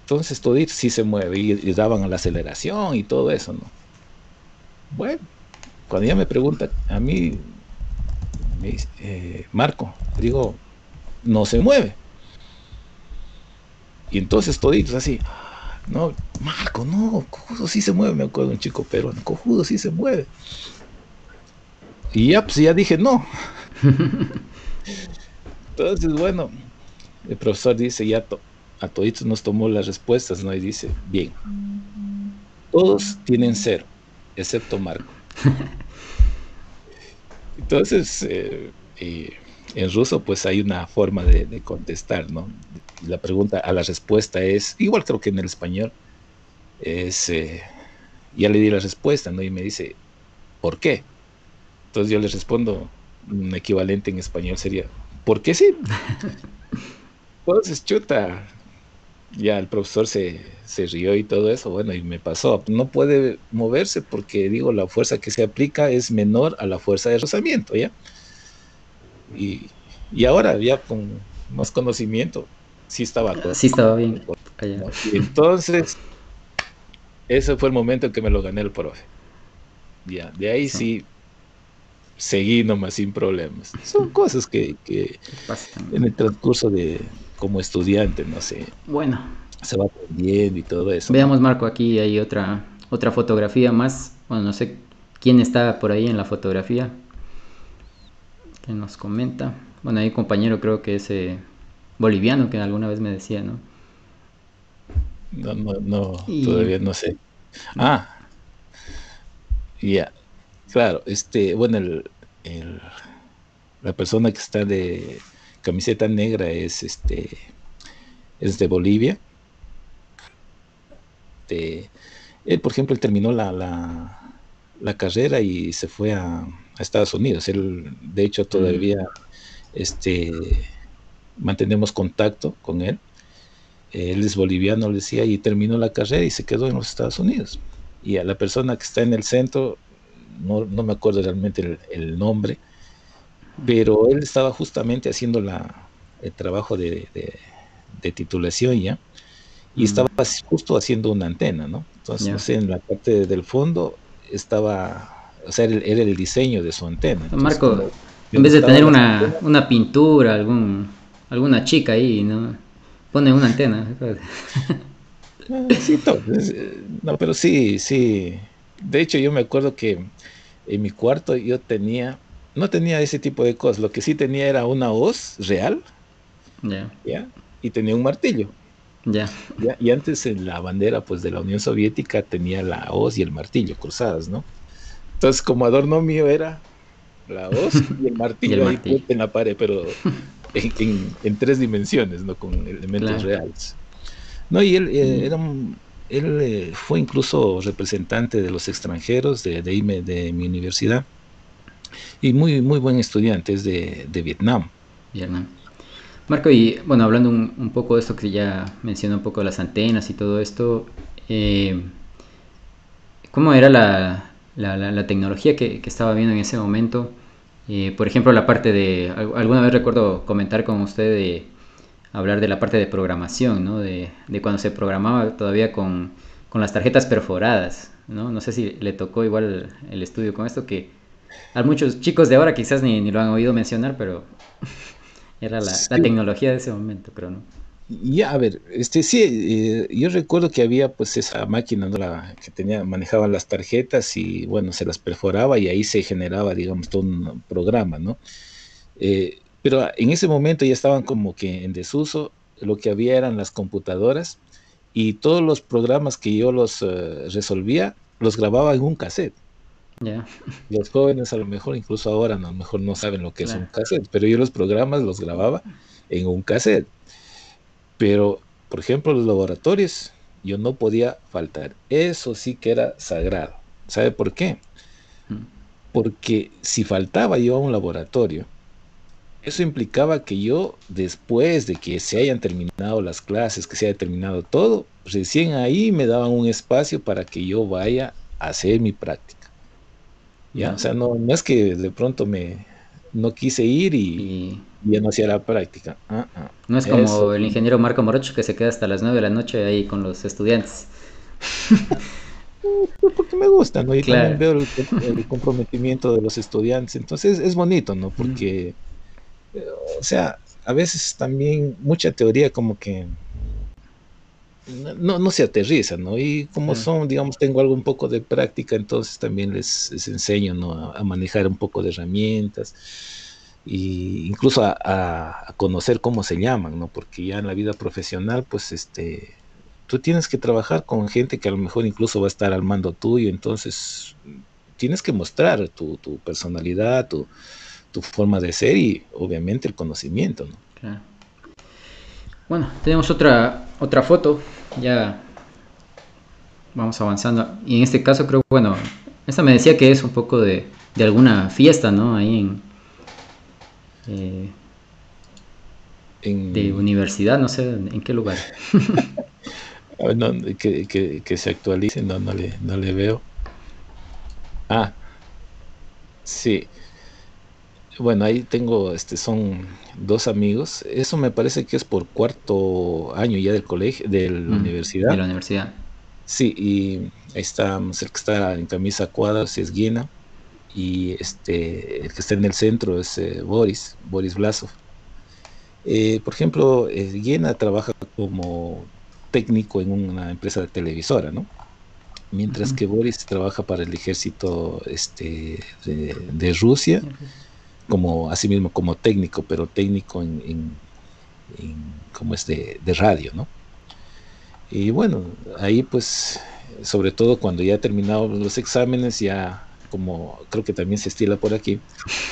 Entonces todo sí se mueve y, daban a la aceleración y todo eso, ¿no? Bueno, cuando ella me pregunta, a mí, me eh, Marco, digo, no se mueve. Y entonces toditos así, no, Marco, no, cojudo sí se mueve, me acuerdo un chico peruano, cojudo sí se mueve. Y ya, pues ya dije no. *laughs* Entonces, bueno, el profesor dice, ya a toditos nos tomó las respuestas, ¿no? Y dice, bien, todos tienen cero, excepto Marco. *laughs* Entonces, eh, en ruso, pues hay una forma de, contestar, ¿no? La pregunta a la respuesta es, igual creo que en el español, es, eh, ya le di la respuesta, ¿no? Y me dice, ¿por qué? Entonces yo le respondo, un equivalente en español sería, porque sí. Entonces, chuta, ya el profesor se, rió y todo eso, bueno, y me pasó. No puede moverse porque, digo, la fuerza que se aplica es menor a la fuerza de rozamiento, ¿ya? Y, ahora, ya con más conocimiento, sí estaba todo. Sí estaba bien. Y entonces, ese fue el momento en que me lo gané el profe. Ya, de ahí sí seguí nomás sin problemas. Son cosas que, en el transcurso de como estudiante, no sé. Bueno. Se va aprendiendo y todo eso. Veamos, Marco, aquí hay otra, otra fotografía más. Bueno, no sé quién está por ahí en la fotografía. Que nos comenta. Bueno, hay un compañero, creo que es eh, boliviano, que alguna vez me decía, ¿no? No, no, no, todavía no sé. Ah, ya. Claro, este, bueno, el, la persona que está de camiseta negra es este es de Bolivia. él, por ejemplo, él terminó la, la, carrera y se fue a, Estados Unidos. Él, de hecho, todavía mm. este, mantenemos contacto con él. Él es boliviano, le decía, y terminó la carrera y se quedó en los Estados Unidos. Y a la persona que está en el centro no, no me acuerdo realmente el, nombre, pero él estaba justamente haciendo la, el trabajo de, titulación ya, y estaba justo haciendo una antena, ¿no? Entonces, no sé, en la parte del fondo estaba, o sea, era el diseño de su antena. Marco, en vez de tener una, una, pintura, algún, alguna chica ahí, ¿no? Pone una antena. *laughs* Ah, sí, eh, no, pero sí, sí. De hecho, yo me acuerdo que en mi cuarto yo tenía, no tenía ese tipo de cosas, lo que sí tenía era una hoz real, ¿ya? y tenía un martillo. Ya. Y antes en la bandera pues de la Unión Soviética tenía la hoz y el martillo cruzadas, ¿no? Entonces como adorno mío era la hoz *laughs* y el martillo, ahí en la pared, pero en, tres dimensiones, ¿no? Con elementos reales. No, y él eh, era un, él eh, fue incluso representante de los extranjeros de, de, de, mi universidad y muy, muy buen estudiante, es de, Vietnam. Vietnam. Marco, y bueno, hablando un, poco de esto que ya mencionó un poco las antenas y todo esto, eh, ¿cómo era la, la, tecnología que, estaba viendo en ese momento? Eh, por ejemplo, la parte de, alguna vez recuerdo comentar con usted de hablar de la parte de programación, ¿no? De, de cuando se programaba todavía con, con, las tarjetas perforadas, ¿no? No sé si le tocó igual el estudio con esto, que a muchos chicos de ahora quizás ni, ni lo han oído mencionar, pero *laughs* era la, tecnología de ese momento, creo, ¿no? Ya, a ver, este sí, eh, yo recuerdo que había pues esa máquina la, que tenía, manejaba las tarjetas y bueno, se las perforaba y ahí se generaba, digamos, todo un programa, ¿no? Eh, pero en ese momento ya estaban como que en desuso, lo que había eran las computadoras y todos los programas que yo los eh, resolvía, los grababa en un cassette. Los jóvenes a lo mejor, incluso ahora, a lo mejor no saben lo que es un cassette, pero yo los programas los grababa en un cassette. Pero, por ejemplo, los laboratorios, yo no podía faltar. Eso sí que era sagrado. ¿Sabe por qué? Mm. Porque si faltaba yo a un laboratorio, eso implicaba que yo, después de que se hayan terminado las clases, que se haya terminado todo, recién ahí me daban un espacio para que yo vaya a hacer mi práctica. ¿ya? O sea, no, no es que de pronto me no quise ir y, ya no hacía la práctica. Ah, ah. No es como el ingeniero Marco Morocho que se queda hasta las 9 de la noche ahí con los estudiantes. *laughs* Pues porque me gusta, ¿no? Y también veo el, comprometimiento de los estudiantes. Entonces es bonito, ¿no? Porque, o sea, a veces también mucha teoría como que no, no se aterriza, ¿no? Y como son, digamos, tengo algo un poco de práctica, entonces también les, enseño, ¿no? A, manejar un poco de herramientas e incluso a, conocer cómo se llaman, ¿no? Porque ya en la vida profesional, pues, este, tú tienes que trabajar con gente que a lo mejor incluso va a estar al mando tuyo, entonces tienes que mostrar tu, personalidad, tu, tu, forma de ser y obviamente el conocimiento, ¿no? Claro. Bueno, tenemos otra, otra foto, ya vamos avanzando. Y en este caso creo, bueno, esta me decía que es un poco de, de alguna fiesta, ¿no? Ahí en, eh, De universidad, no sé en qué lugar. *laughs* Ah, que, que, que, se actualice, no, no, le, no le veo. Ah, sí. Bueno, ahí tengo, este, son dos amigos. Eso me parece que es por cuarto año ya del colegio, de la mm, universidad. De la universidad. Sí, y ahí está el que está en camisa cuadras es Guina y este el que está en el centro es eh, Boris, Boris Blasov. Eh, por ejemplo, eh, Guina trabaja como técnico en una empresa de televisora, ¿no? Mientras que Boris trabaja para el ejército este, de Rusia como mismo como técnico, pero técnico en, como es de, radio, ¿no? Y bueno, ahí pues, sobre todo cuando ya terminado los exámenes, ya como creo que también se estila por aquí,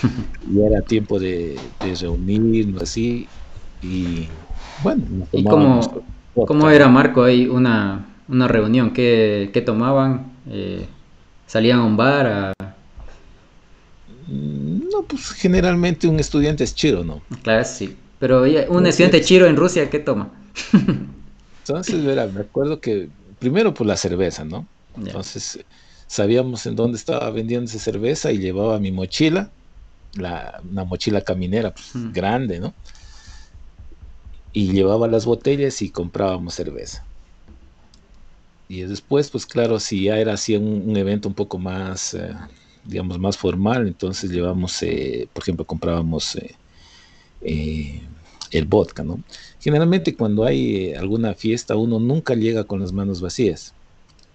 *laughs* ya era tiempo de, reunirnos así y bueno. ¿Y cómo, era Marco ahí una, una reunión? ¿Qué, qué tomaban? Eh, ¿Salían a un bar a no, pues generalmente un estudiante es chiro, ¿no? Claro, sí. Pero un estudiante chiro en Rusia, ¿qué toma? *laughs* Entonces, verá, me acuerdo que primero por la cerveza, ¿no? Entonces, sabíamos en dónde estaba vendiéndose cerveza y llevaba mi mochila, la, una mochila caminera pues, mm. grande, ¿no? Y llevaba las botellas y comprábamos cerveza. Y después, pues claro, si ya era así un, evento un poco más... Eh, digamos, más formal, entonces llevamos, eh, por ejemplo, comprábamos eh, eh, el vodka, ¿no? Generalmente cuando hay alguna fiesta uno nunca llega con las manos vacías,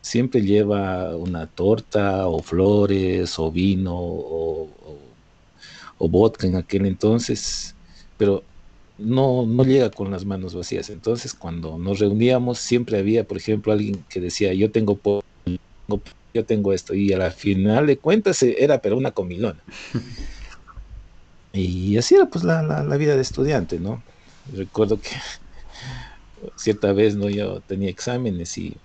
siempre lleva una torta o flores o vino o, vodka en aquel entonces, pero no, no llega con las manos vacías. Entonces, cuando nos reuníamos, siempre había, por ejemplo, alguien que decía, yo tengo, yo tengo esto. Y a la final de cuentas eh, era pero una comilona. *laughs* Y así era pues la, la, vida de estudiante, ¿no? Recuerdo que cierta vez, ¿no? Yo tenía exámenes y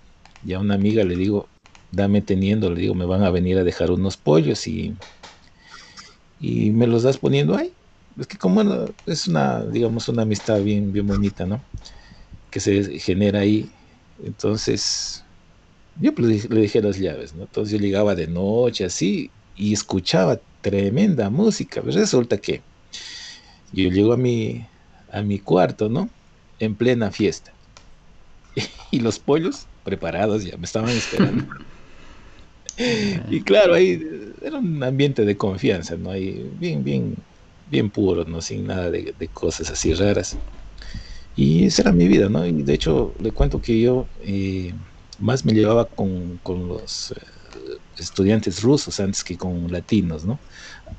ya a una amiga le digo, dame teniendo, le digo, me van a venir a dejar unos pollos y, y me los das poniendo ahí. es que como es una, digamos, una amistad bien, bien bonita, ¿no? Que se genera ahí. Entonces, yo pues, le dejé las llaves, ¿no? Entonces yo llegaba de noche así y escuchaba tremenda música. Pues resulta que yo llego a mi, a mi cuarto, ¿no? En plena fiesta. *laughs* y los pollos preparados ya me estaban esperando. *laughs* y claro, ahí era un ambiente de confianza, ¿no? Ahí bien, bien, bien puro, ¿no? Sin nada de, cosas así raras. Y esa era mi vida, ¿no? Y de hecho, le cuento que yo eh, más me llevaba con, los eh, estudiantes rusos antes que con latinos, ¿no?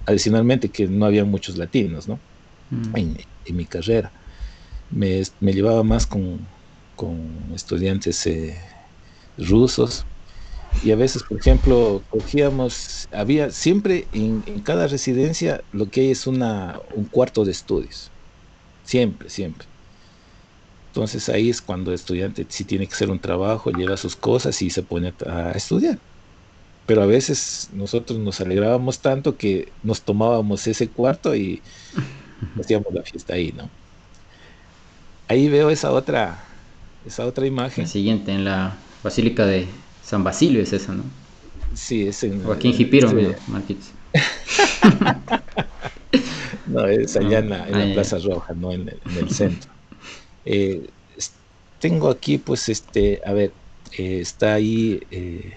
Adicionalmente que no había muchos latinos, ¿no? Mm. En, mi carrera. Me, llevaba más con, estudiantes eh, rusos y a veces, por ejemplo, cogíamos, había siempre en, cada residencia lo que hay es una, un cuarto de estudios. Siempre, siempre. Entonces ahí es cuando el estudiante si tiene que hacer un trabajo, lleva sus cosas y se pone a, estudiar. Pero a veces nosotros nos alegrábamos tanto que nos tomábamos ese cuarto y *laughs* hacíamos la fiesta ahí, ¿no? Ahí veo esa otra, esa otra imagen. La siguiente, en la Basílica de San Basilio es esa, ¿no? Sí, es en... O aquí en Jipiro, *laughs* no, es allá en la, ah, Plaza Roja, no en el, centro. Eh, tengo aquí, pues, este, a ver, eh, está ahí, eh,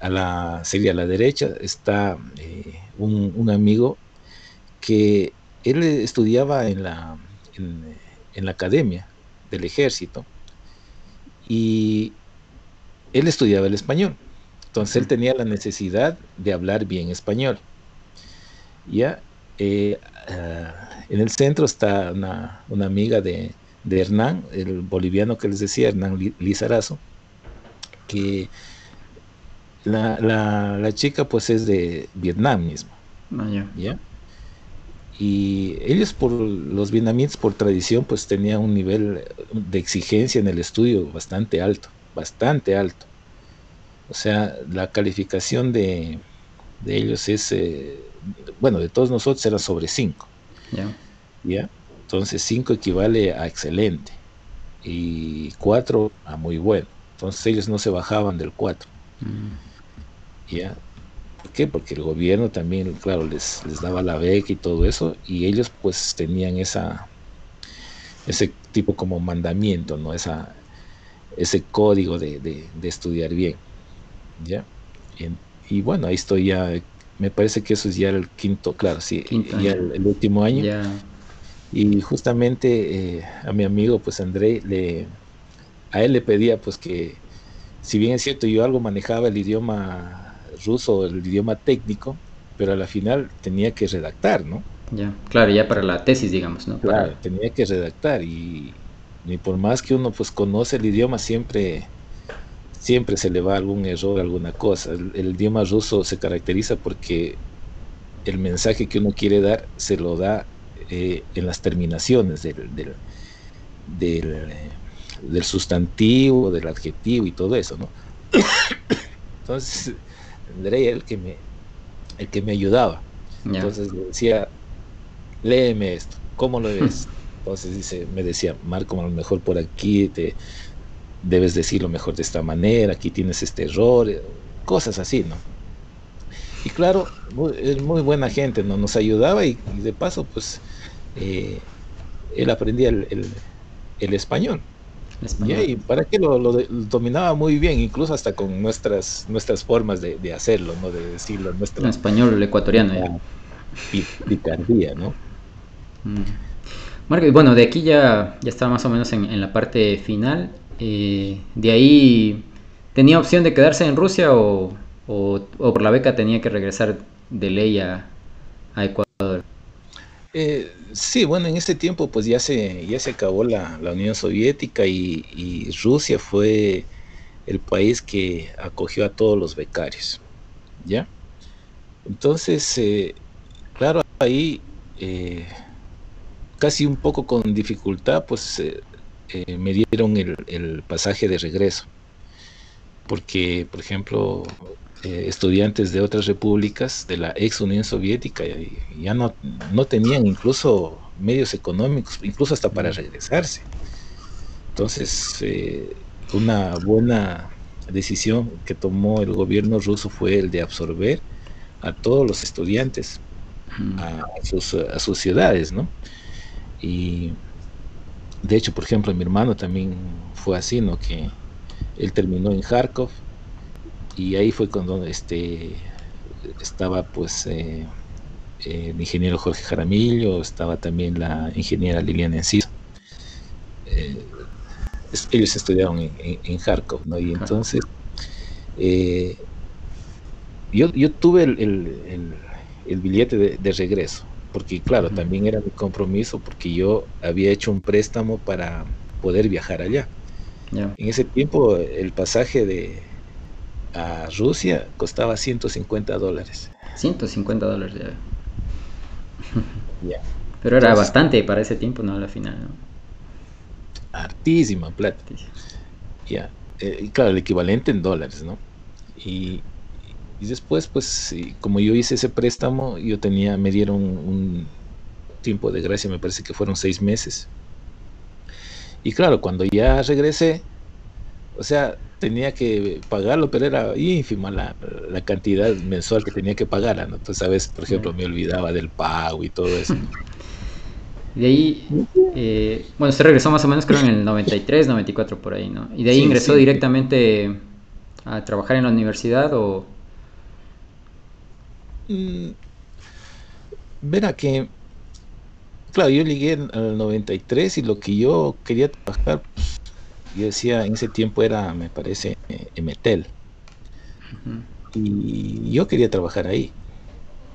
a la, sería a la derecha, está un, amigo que él estudiaba en la, en la academia del ejército y él estudiaba el español. Entonces él tenía la necesidad de hablar bien español. Ya, eh, ah, en el centro está una, amiga de, Hernán, el boliviano que les decía, Hernán Lizarazo, que la, chica pues es de Vietnam mismo. Ah, ¿ya? Y ellos por los vietnamitas por tradición pues tenían un nivel de exigencia en el estudio bastante alto bastante alto. O sea, la calificación de, ellos es, eh, bueno, de todos nosotros era sobre 5. ¿Ya? Entonces 5 equivale a excelente y 4 a muy bueno. Entonces ellos no se bajaban del 4. Mm. ¿Ya? ¿Por qué? Porque el gobierno también, claro, les, les daba la beca y todo eso, y ellos pues tenían esa ese tipo como mandamiento, ¿no? Esa, ese código de, estudiar bien. ¿ya? Y, bueno, ahí estoy ya, me parece que eso es ya el quinto, claro, sí, ya el, último año. Y justamente eh, a mi amigo, pues André, le, a él le pedía pues que, si bien es cierto, yo algo manejaba el idioma ruso, el idioma técnico, pero a la final tenía que redactar, ¿no? Ya, claro, ya para la tesis, digamos, ¿no? Claro, tenía que redactar y, ni por más que uno pues conoce el idioma, siempre, siempre se le va algún error, alguna cosa. El, idioma ruso se caracteriza porque el mensaje que uno quiere dar se lo da eh, en las terminaciones del, del, sustantivo, del adjetivo y todo eso, ¿no? *coughs* Entonces, André el que me, el que me ayudaba. Entonces le decía, léeme esto, ¿cómo lo ves? *laughs* Entonces dice, me decía, Marco, a lo mejor por aquí te debes decirlo mejor de esta manera, aquí tienes este error, eh, cosas así, ¿no? Y claro, es muy buena gente, ¿no? Nos ayudaba y, de paso, pues, eh, él aprendía el, español. Y para qué lo, dominaba muy bien, incluso hasta con nuestras nuestras formas de, hacerlo, ¿no? De decirlo. Nuestra, en español ecuatoriano. Picardía, ¿no? Mm bueno, de aquí ya, ya estaba más o menos en, la parte final. Eh, de ahí, ¿tenía opción de quedarse en Rusia o, por la beca tenía que regresar de ley a, Ecuador? Eh, sí, bueno, en ese tiempo pues ya se, ya se acabó la, Unión Soviética y, Rusia fue el país que acogió a todos los becarios, ¿ya? Entonces, eh, claro, ahí casi un poco con dificultad, pues eh, eh, me dieron el, pasaje de regreso. Porque, por ejemplo, eh, estudiantes de otras repúblicas de la ex Unión Soviética ya no, no tenían incluso medios económicos, incluso hasta para regresarse. Entonces, eh, una buena decisión que tomó el gobierno ruso fue el de absorber a todos los estudiantes a sus, a sus ciudades, ¿no? Y de hecho, por ejemplo, mi hermano también fue así, ¿no? Que él terminó en Kharkov y ahí fue cuando este, estaba pues eh, el ingeniero Jorge Jaramillo, estaba también la ingeniera Liliana Enciso. Eh, ellos estudiaron en, en, Kharkov, ¿no? Y entonces eh, yo, yo, tuve el, el, el billete de, de, regreso porque claro, también era mi compromiso porque yo había hecho un préstamo para poder viajar allá. En ese tiempo el pasaje de a Rusia costaba 150 dólares. 150 dólares *laughs* ya. Pero era bastante para ese tiempo, ¿no? A la final, ¿no? Hartísima plata. Ya. Eh, y claro, el equivalente en dólares, ¿no? Y, y después, pues, como yo hice ese préstamo, yo tenía, me dieron un tiempo de gracia, me parece que fueron seis meses. Y claro, cuando ya regresé, o sea, tenía que pagarlo, pero era ínfima la, cantidad mensual que tenía que pagar, ¿no? Entonces, sabes, por ejemplo, me olvidaba del pago y todo eso. *laughs* De ahí, eh, bueno, usted regresó más o menos creo en el 93, 94 por ahí, ¿no? Y de ahí ingresó directamente a trabajar en la universidad o Mm, verá que, claro, yo llegué al 93 y lo que yo quería trabajar, pues, yo decía, en ese tiempo era, me parece, Emetel. Y yo quería trabajar ahí.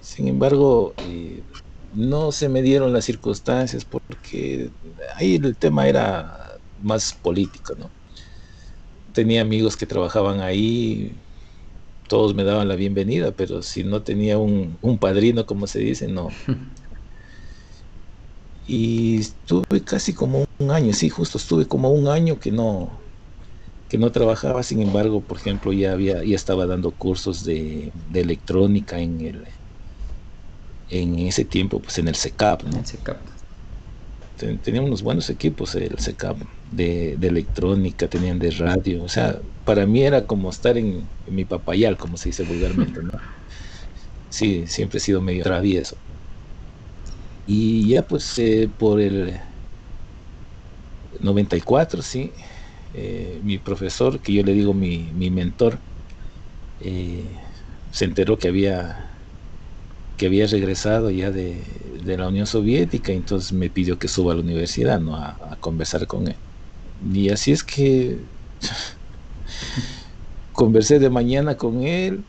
Sin embargo, eh, no se me dieron las circunstancias porque ahí el tema era más político, ¿no? Tenía amigos que trabajaban ahí, todos me daban la bienvenida, pero si no tenía un, padrino, como se dice, no. *laughs* y estuve casi como un año, sí, justo estuve como un año que no que no trabajaba, sin embargo, por ejemplo, ya había ya estaba dando cursos de, electrónica en el en ese tiempo, pues en el SECAP, ¿no? Teníamos unos buenos equipos, el SECAP de, de electrónica, tenían de radio, o sea, para mí era como estar en, mi papayal, como se dice vulgarmente, ¿no? Sí, siempre he sido medio travieso. Y ya pues eh, por el 94, sí, eh, mi profesor, que yo le digo mi, mi mentor, eh, se enteró que había que había regresado ya de, de, la Unión Soviética, entonces me pidió que suba a la universidad, ¿no? A, a conversar con él. Y así es que *laughs* Conversé de mañana con él,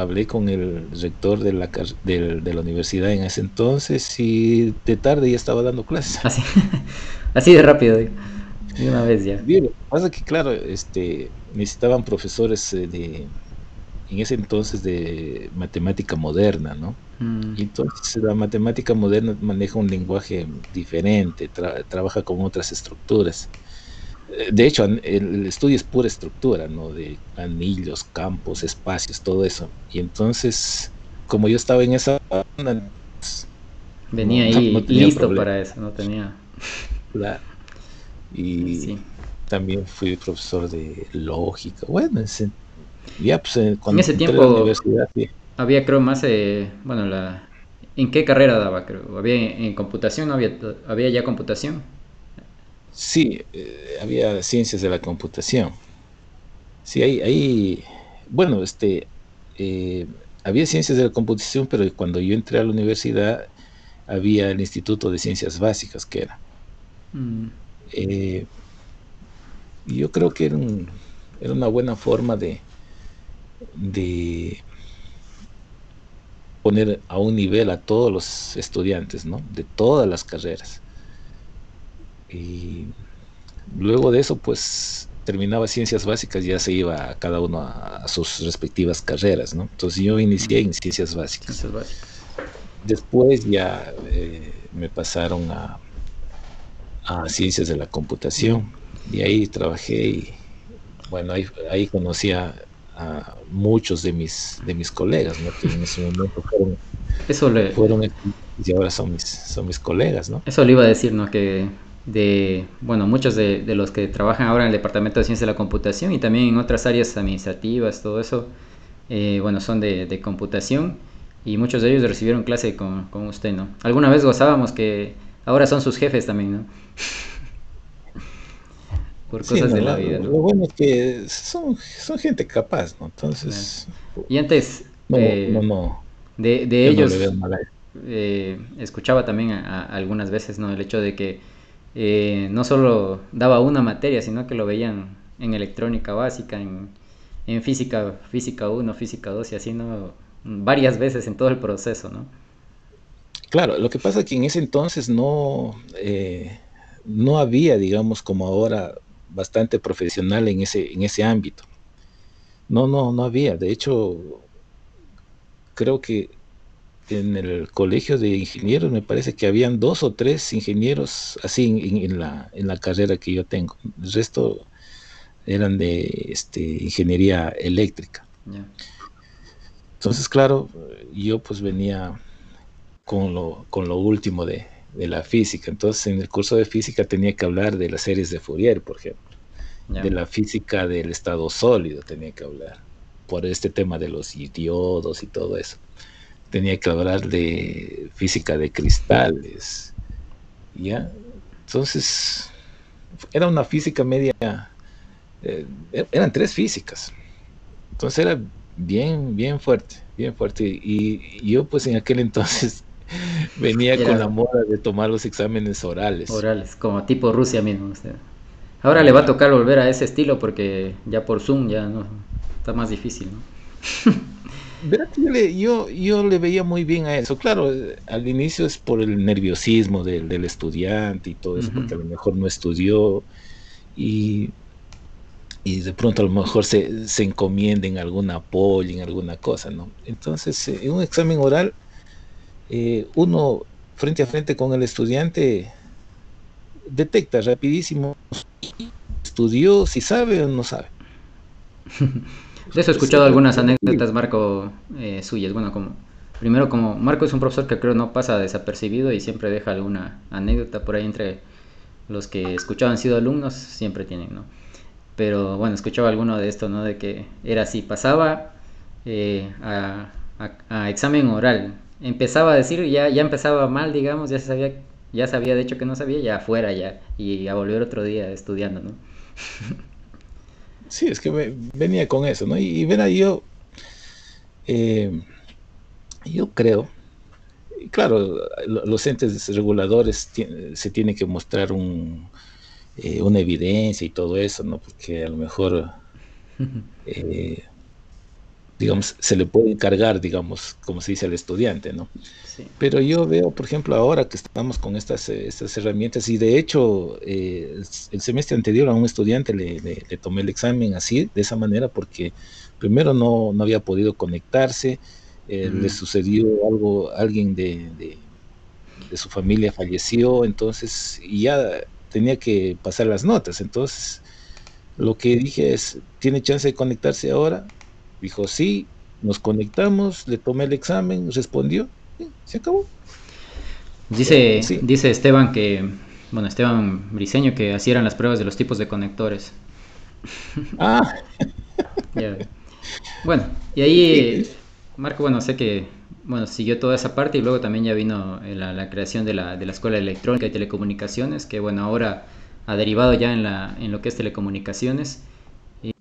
hablé con el rector de la, de, la universidad en ese entonces y de tarde ya estaba dando clases. *laughs* Así, así de rápido, de una vez ya. pasa que claro, este, necesitaban profesores eh, de, en ese entonces de matemática moderna, ¿no? Mm. entonces la matemática moderna maneja un lenguaje diferente, trabaja con otras estructuras de hecho, el estudio es pura estructura, ¿no? De anillos, campos, espacios, todo eso. Y entonces, como yo estaba en esa venía ahí listo para eso, no tenía. Claro. Y también fui profesor de lógica. Bueno, ya pues cuando en ese tiempo la universidad, había creo más, eh, bueno, la, ¿en qué carrera daba? Creo, había en computación, había, había ya computación. Sí, eh, había ciencias de la computación. Sí, ahí, ahí bueno, este, eh, había ciencias de la computación, pero cuando yo entré a la universidad había el Instituto de Ciencias Básicas, que era. Mm. Eh, yo creo que era, era, una buena forma de, de poner a un nivel a todos los estudiantes, ¿no? De todas las carreras. Y luego de eso, pues terminaba ciencias básicas, ya se iba cada uno a, sus respectivas carreras, ¿no? Entonces yo inicié en ciencias básicas. Después ya eh, me pasaron a, a, ciencias de la computación y ahí trabajé y bueno, ahí, ahí conocí a, a, muchos de mis, de mis colegas, ¿no? que en ese momento fueron, Eso le... fueron y ahora son mis, son mis colegas. ¿no? Eso le iba a decir, ¿no? que de, bueno, muchos de, de, los que trabajan ahora en el Departamento de Ciencia de la Computación y también en otras áreas administrativas, todo eso, eh, bueno, son de, de, computación y muchos de ellos recibieron clase con, con, usted, ¿no? Alguna vez gozábamos que ahora son sus jefes también, ¿no? *laughs* Por cosas sí, no, de la vida, ¿no? Lo bueno es que son, son gente capaz, ¿no? Entonces... Y antes... No, eh, no, no, De, de ellos... Eh, escuchaba también a, a algunas veces, ¿no? El hecho de que eh, no solo daba una materia, sino que lo veían en electrónica básica, en, en física, física 1, física 2 y así, ¿no? Varias veces en todo el proceso, ¿no? Claro, lo que pasa es que en ese entonces no, eh, no había, digamos, como ahora, bastante profesional en ese, en ese ámbito. No, no, no había. De hecho, creo que en el colegio de ingenieros me parece que habían dos o tres ingenieros así en, en, la, en la carrera que yo tengo. El resto eran de este, ingeniería eléctrica. Yeah. Entonces, claro, yo pues venía con lo, con lo último de, de, la física. Entonces, en el curso de física tenía que hablar de las series de Fourier, por ejemplo. Yeah. De la física del estado sólido tenía que hablar. Por este tema de los diodos y todo eso tenía que hablar de física de cristales, ¿ya? Entonces, era una física media, eh, eran tres físicas, entonces era bien, bien fuerte, bien fuerte, y, yo pues en aquel entonces *laughs* venía era, con la moda de tomar los exámenes orales. Orales, como tipo Rusia mismo. Ahora le va a tocar volver a ese estilo porque ya por Zoom ya no está más difícil, ¿no? *laughs* Yo le, yo, yo le veía muy bien a eso. Claro, al inicio es por el nerviosismo del, del estudiante y todo eso, uh -huh. porque a lo mejor no estudió y, y de pronto a lo mejor se, se encomienda en algún apoyo, en alguna cosa, ¿no? Entonces, eh, en un examen oral, eh, uno frente a frente con el estudiante detecta rapidísimo estudió, si sabe o no sabe. *laughs* De eso he escuchado algunas anécdotas, Marco, eh, suyas. Bueno, como primero como Marco es un profesor que creo no pasa desapercibido y siempre deja alguna anécdota por ahí entre los que escuchaban sido alumnos, siempre tienen, ¿no? Pero bueno, escuchaba alguno de esto, ¿no? De que era así, pasaba eh, a, a, a, examen oral, empezaba a decir, ya, ya empezaba mal, digamos, ya se sabía, ya sabía de hecho que no sabía, ya afuera ya, y a volver otro día estudiando, ¿no? *laughs* Sí, es que me, venía con eso, ¿no? Y, y verá, yo, eh, yo creo, claro, los entes reguladores se tiene que mostrar un, eh, una evidencia y todo eso, ¿no? Porque a lo mejor, *laughs* eh, digamos, se le puede encargar, digamos, como se dice al estudiante, ¿no? Sí. Pero yo veo, por ejemplo, ahora que estamos con estas, estas herramientas, y de hecho, eh, el semestre anterior a un estudiante le, le, le, tomé el examen así, de esa manera, porque primero no, no había podido conectarse, eh, mm. le sucedió algo, alguien de, de, de, su familia falleció, entonces, y ya tenía que pasar las notas, entonces, lo que dije es, ¿tiene chance de conectarse ahora? Dijo, sí, nos conectamos, le tomé el examen, respondió, se acabó. Dice, sí. dice Esteban que, bueno, Esteban Briseño, que así eran las pruebas de los tipos de conectores. *laughs* Ah. yeah. Bueno, y ahí, Marco, bueno, sé que, bueno, siguió toda esa parte y luego también ya vino la, la creación de la, de la Escuela de Electrónica y Telecomunicaciones, que, bueno, ahora ha derivado ya en, la, en lo que es telecomunicaciones.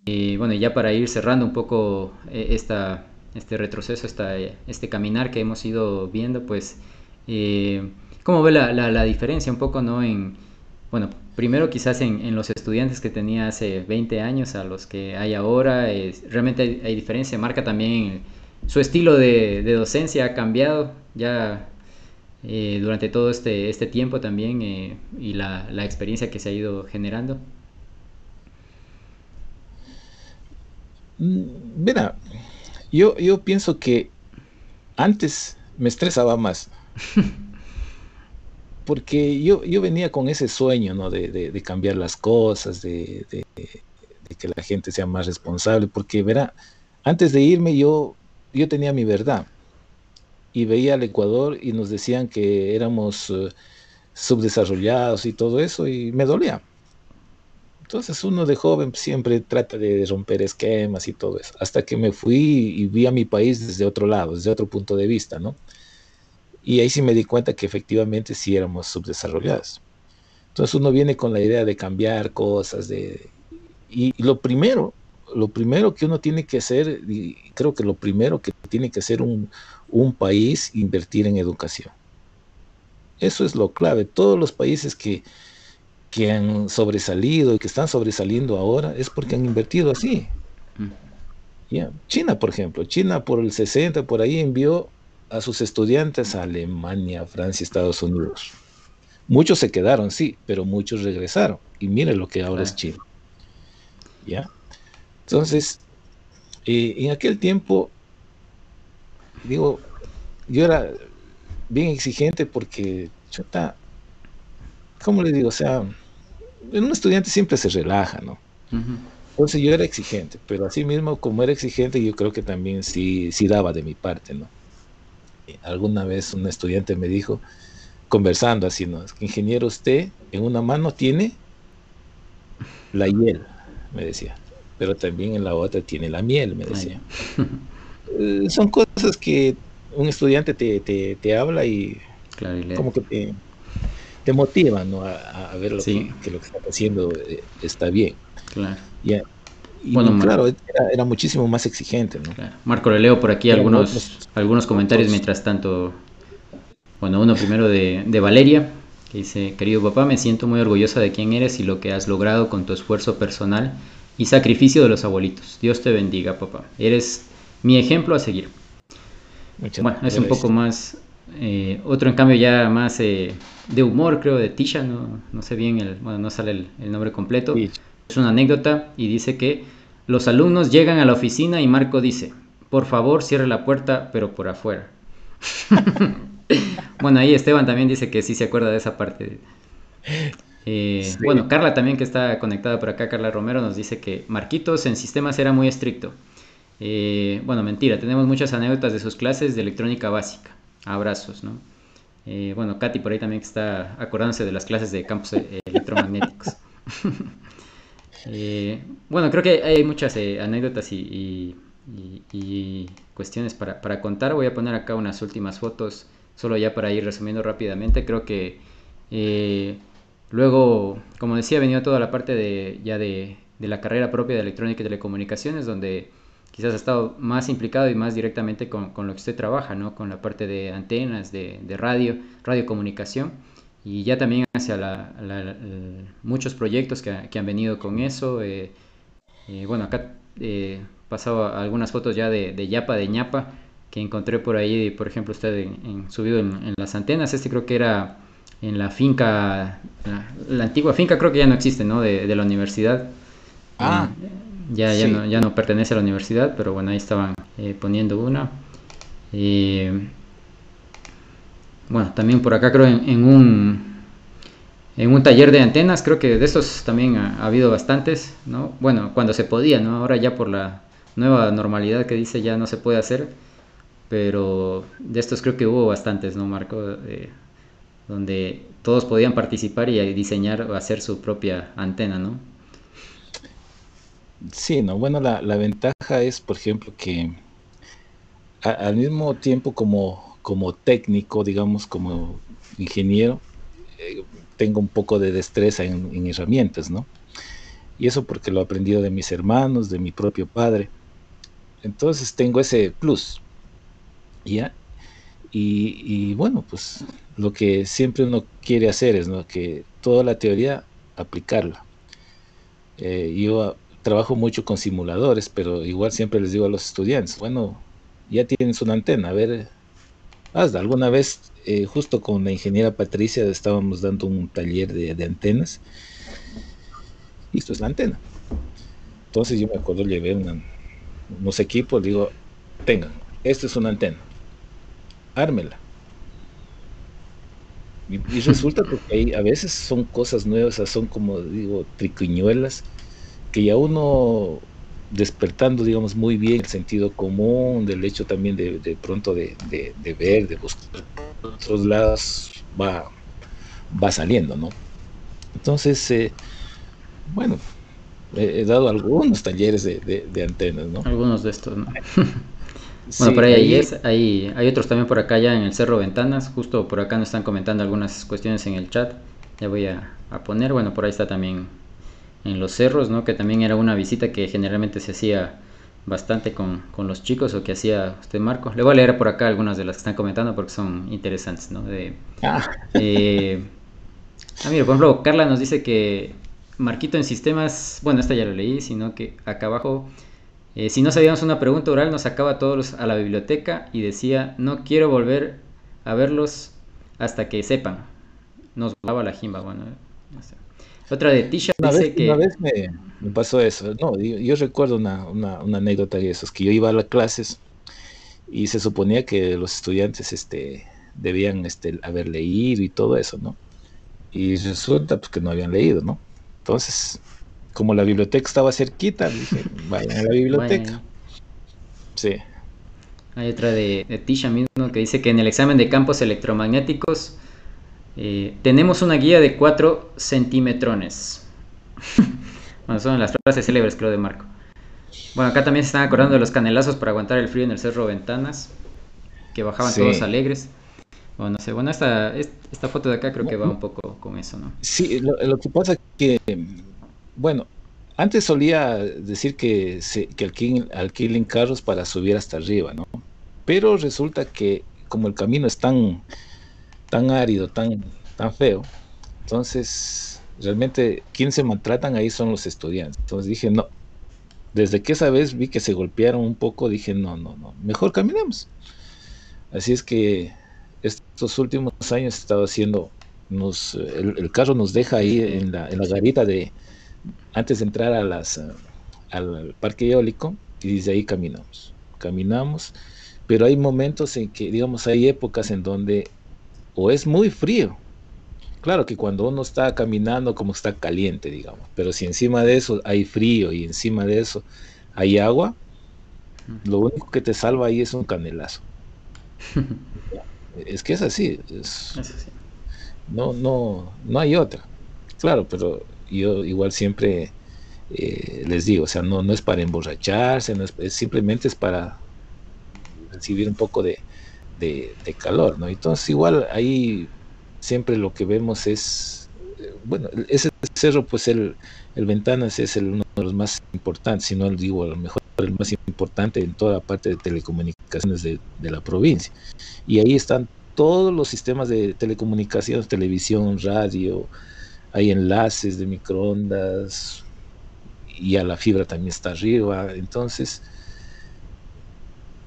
Y, bueno, ya para ir cerrando un poco eh, esta, este retroceso, esta, este caminar que hemos ido viendo, pues, eh, ¿cómo ve la, la, diferencia un poco, no? En, bueno, primero quizás en, los estudiantes que tenía hace 20 años a los que hay ahora, eh, realmente hay, diferencia, marca también su estilo de, docencia ha cambiado ya eh, durante todo este, este tiempo también eh, y la, la experiencia que se ha ido generando. Mira, yo, yo pienso que antes me estresaba más. *laughs* Porque yo, yo venía con ese sueño, ¿no? De, de, de cambiar las cosas, de, de, que la gente sea más responsable. Porque, verá, antes de irme yo, yo tenía mi verdad y veía al Ecuador y nos decían que éramos eh, subdesarrollados y todo eso y me dolía. Entonces uno de joven siempre trata de romper esquemas y todo eso, hasta que me fui y vi a mi país desde otro lado, desde otro punto de vista, ¿no? Y ahí sí me di cuenta que efectivamente sí éramos subdesarrollados. Entonces uno viene con la idea de cambiar cosas, de... Y, lo primero, lo primero que uno tiene que hacer, y creo que lo primero que tiene que hacer un, un país, invertir en educación. Eso es lo clave. Todos los países que, que han sobresalido y que están sobresaliendo ahora es porque han invertido así. China, por ejemplo, China por el 60, por ahí envió a sus estudiantes a Alemania, Francia, Estados Unidos. Muchos se quedaron, sí, pero muchos regresaron. Y miren lo que ahora es China. ¿Ya? Entonces, eh, en aquel tiempo, digo, yo era bien exigente porque, chota, ¿cómo le digo? O sea, un estudiante siempre se relaja, ¿no? Entonces yo era exigente, pero así mismo como era exigente, yo creo que también sí, sí daba de mi parte, ¿no? Alguna vez un estudiante me dijo, conversando así, ¿no? Ingeniero, usted en una mano tiene la hiel, me decía, pero también en la otra tiene la miel, me decía. *laughs* Eh, son cosas que un estudiante te, te, habla y como que te, te motiva ¿no? a, ver lo que, lo que está haciendo eh, está bien. Claro. bueno, claro, era, muchísimo más exigente. ¿no? Marco, le leo por aquí algunos, algunos comentarios mientras tanto. Bueno, uno primero de, de Valeria, que dice, querido papá, me siento muy orgullosa de quién eres y lo que has logrado con tu esfuerzo personal y sacrificio de los abuelitos. Dios te bendiga, papá. Eres mi ejemplo a seguir. bueno, es un poco más eh, otro en cambio ya más eh, de humor, creo, de Tisha, no, no sé bien, el, bueno, no sale el, nombre completo. Es una anécdota y dice que los alumnos llegan a la oficina y Marco dice, por favor cierre la puerta, pero por afuera. *laughs* bueno, ahí Esteban también dice que sí se acuerda de esa parte. Eh, bueno, Carla también que está conectada por acá, Carla Romero nos dice que Marquitos en sistemas era muy estricto. bueno, mentira, tenemos muchas anécdotas de sus clases de electrónica básica abrazos, ¿no? Eh, bueno, Katy por ahí también está acordándose de las clases de campos e-, electromagnéticos. *laughs* Eh, bueno, creo que hay muchas eh, anécdotas y, cuestiones para, contar. Voy a poner acá unas últimas fotos, solo ya para ir resumiendo rápidamente. Creo que luego, como decía, venía toda la parte de, ya de la carrera propia de electrónica y telecomunicaciones, donde quizás ha estado más implicado y más directamente con, lo que usted trabaja, ¿no? Con la parte de antenas, de, radio, radiocomunicación y ya también hacia la, muchos proyectos que, han venido con eso. Eh, eh, bueno, acá eh, pasaba algunas fotos ya de, Yapa, de ñapa, que encontré por ahí, por ejemplo, usted en, subido en, las antenas. Este creo que era en la finca, la, antigua finca creo que ya no existe, ¿no? De, de la universidad. Ah. Ya, ya, no, ya no pertenece a la universidad, pero bueno, ahí estaban eh, poniendo una. bueno, también por acá creo en, un en un taller de antenas, creo que de estos también ha, habido bastantes, ¿no? Bueno, cuando se podía, ¿no? Ahora ya por la nueva normalidad que dice ya no se puede hacer, pero de estos creo que hubo bastantes, ¿no, Marco? Eh, donde todos podían participar y diseñar o hacer su propia antena, ¿no? Sí, no, bueno, la, ventaja es, por ejemplo, que al mismo tiempo como, como técnico, digamos, como ingeniero, eh, tengo un poco de destreza en, herramientas, ¿no? Y eso porque lo he aprendido de mis hermanos, de mi propio padre. Entonces tengo ese plus, ¿ya? Y, bueno, pues lo que siempre uno quiere hacer es, ¿no? Que toda la teoría, aplicarla. Eh, yo trabajo mucho con simuladores, pero igual siempre les digo a los estudiantes, bueno, ya tienes una antena, a ver, hazla. Alguna vez, eh, justo con la ingeniera Patricia, estábamos dando un taller de, antenas, y esto es la antena. Entonces yo me acuerdo, llevé unos equipos, digo, tengan, esta es una antena, ármela. Y, resulta que a veces son cosas nuevas, son como digo, triquiñuelas, que ya uno despertando, digamos, muy bien el sentido común, del hecho también de, de pronto de, de, ver, de buscar otros lados, va, va saliendo, ¿no? Entonces, eh, bueno, he, dado algunos talleres de, antenas, ¿no? Algunos de estos, ¿no? *laughs* *laughs* bueno, por ahí, es, hay, hay otros también por acá ya en el Cerro Ventanas, justo por acá nos están comentando algunas cuestiones en el chat, ya voy a, a poner, bueno, por ahí está también en los cerros, ¿no? Que también era una visita que generalmente se hacía bastante con, los chicos o que hacía usted Marco. Le voy a leer por acá algunas de las que están comentando porque son interesantes, ¿no? De, ah. Eh, ah, mira, por ejemplo, Carla nos dice que Marquito en sistemas, bueno, esta ya lo leí, sino que acá abajo, eh, si no sabíamos una pregunta oral, nos sacaba a todos a la biblioteca y decía, no quiero volver a verlos hasta que sepan. Nos daba la jimba, bueno, no sé. Otra de Tisha dice que... Una vez me, pasó eso. No, yo, recuerdo una, anécdota de esos, que yo iba a las clases y se suponía que los estudiantes este, debían este, haber leído y todo eso, ¿no? Y resulta pues, que no habían leído, ¿no? Entonces, como la biblioteca estaba cerquita, dije, vayan a la biblioteca. Sí. Hay otra de, de Tisha mismo que dice que en el examen de campos electromagnéticos eh, tenemos una guía de 4 centímetrones. *laughs* bueno, son las frases célebres, creo, de Marco. Bueno, acá también se están acordando de los canelazos para aguantar el frío en el Cerro Ventanas, que bajaban todos alegres. Bueno, no sé, bueno, esta, esta foto de acá creo que va un poco con eso, ¿no? Sí, lo, que pasa es que, bueno, antes solía decir que, se, que alquilen carros para subir hasta arriba, ¿no? Pero resulta que como el camino es tan tan árido, tan, tan feo. Entonces, realmente quienes se maltratan ahí son los estudiantes. Entonces dije, no. Desde que esa vez vi que se golpearon un poco, dije, no, no, no, mejor caminemos. Así es que estos últimos años he estado haciendo, nos, el, carro nos deja ahí en la, en la garita de, antes de entrar a al parque eólico, y desde ahí caminamos. Caminamos, pero hay momentos en que, digamos, hay épocas en donde o es muy frío. Claro que cuando uno está caminando como está caliente, digamos, pero si encima de eso hay frío y encima de eso hay agua, lo único que te salva ahí es un canelazo. *laughs* es que es así, No, no, no hay otra. Claro, pero yo igual siempre eh, les digo, o sea, no, no es para emborracharse, no es, simplemente es para recibir un poco de, de, calor, ¿no? Entonces igual ahí siempre lo que vemos es, eh, bueno, ese cerro, pues el, el Ventanas es el, uno de los más importantes, si no digo a lo mejor el más importante en toda la parte de telecomunicaciones de, la provincia. Y ahí están todos los sistemas de telecomunicaciones, televisión, radio, hay enlaces de microondas y a la fibra también está arriba. Entonces,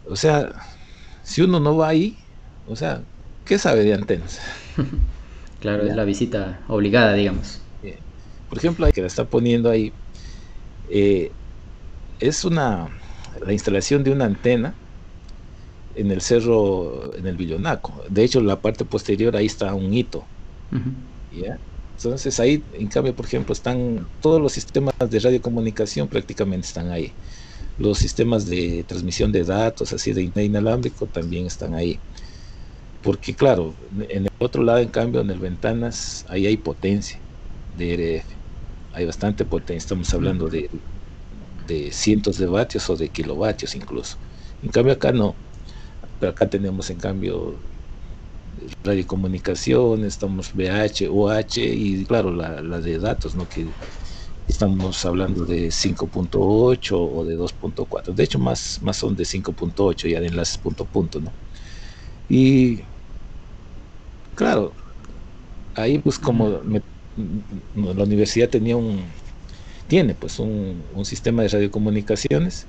o sea, si uno no va ahí, o sea, ¿qué sabe de antenas? *laughs* claro, es la visita obligada, digamos. Por ejemplo, que la está poniendo ahí, eh, es una la instalación de una antena en el cerro, en el Villonaco. De hecho, la parte posterior ahí está un hito. Entonces ahí, en cambio, por ejemplo, están todos los sistemas de radiocomunicación prácticamente están ahí. Los sistemas de transmisión de datos, así de inalámbrico, también están ahí. Porque claro, en el otro lado, en cambio, en el ventanas, ahí hay potencia de RF. Hay bastante potencia. Estamos hablando de, de cientos de vatios o de kilovatios incluso. En cambio acá no. Pero acá tenemos en cambio radiocomunicación, estamos BH, OH y claro, la, la de datos, ¿no? Que estamos hablando de 5.8 o de 2.4. De hecho, más, más son de 5.8 ya de enlaces punto punto, ¿no? Y claro, ahí pues como la universidad tenía un, tiene pues un, un, sistema de radiocomunicaciones,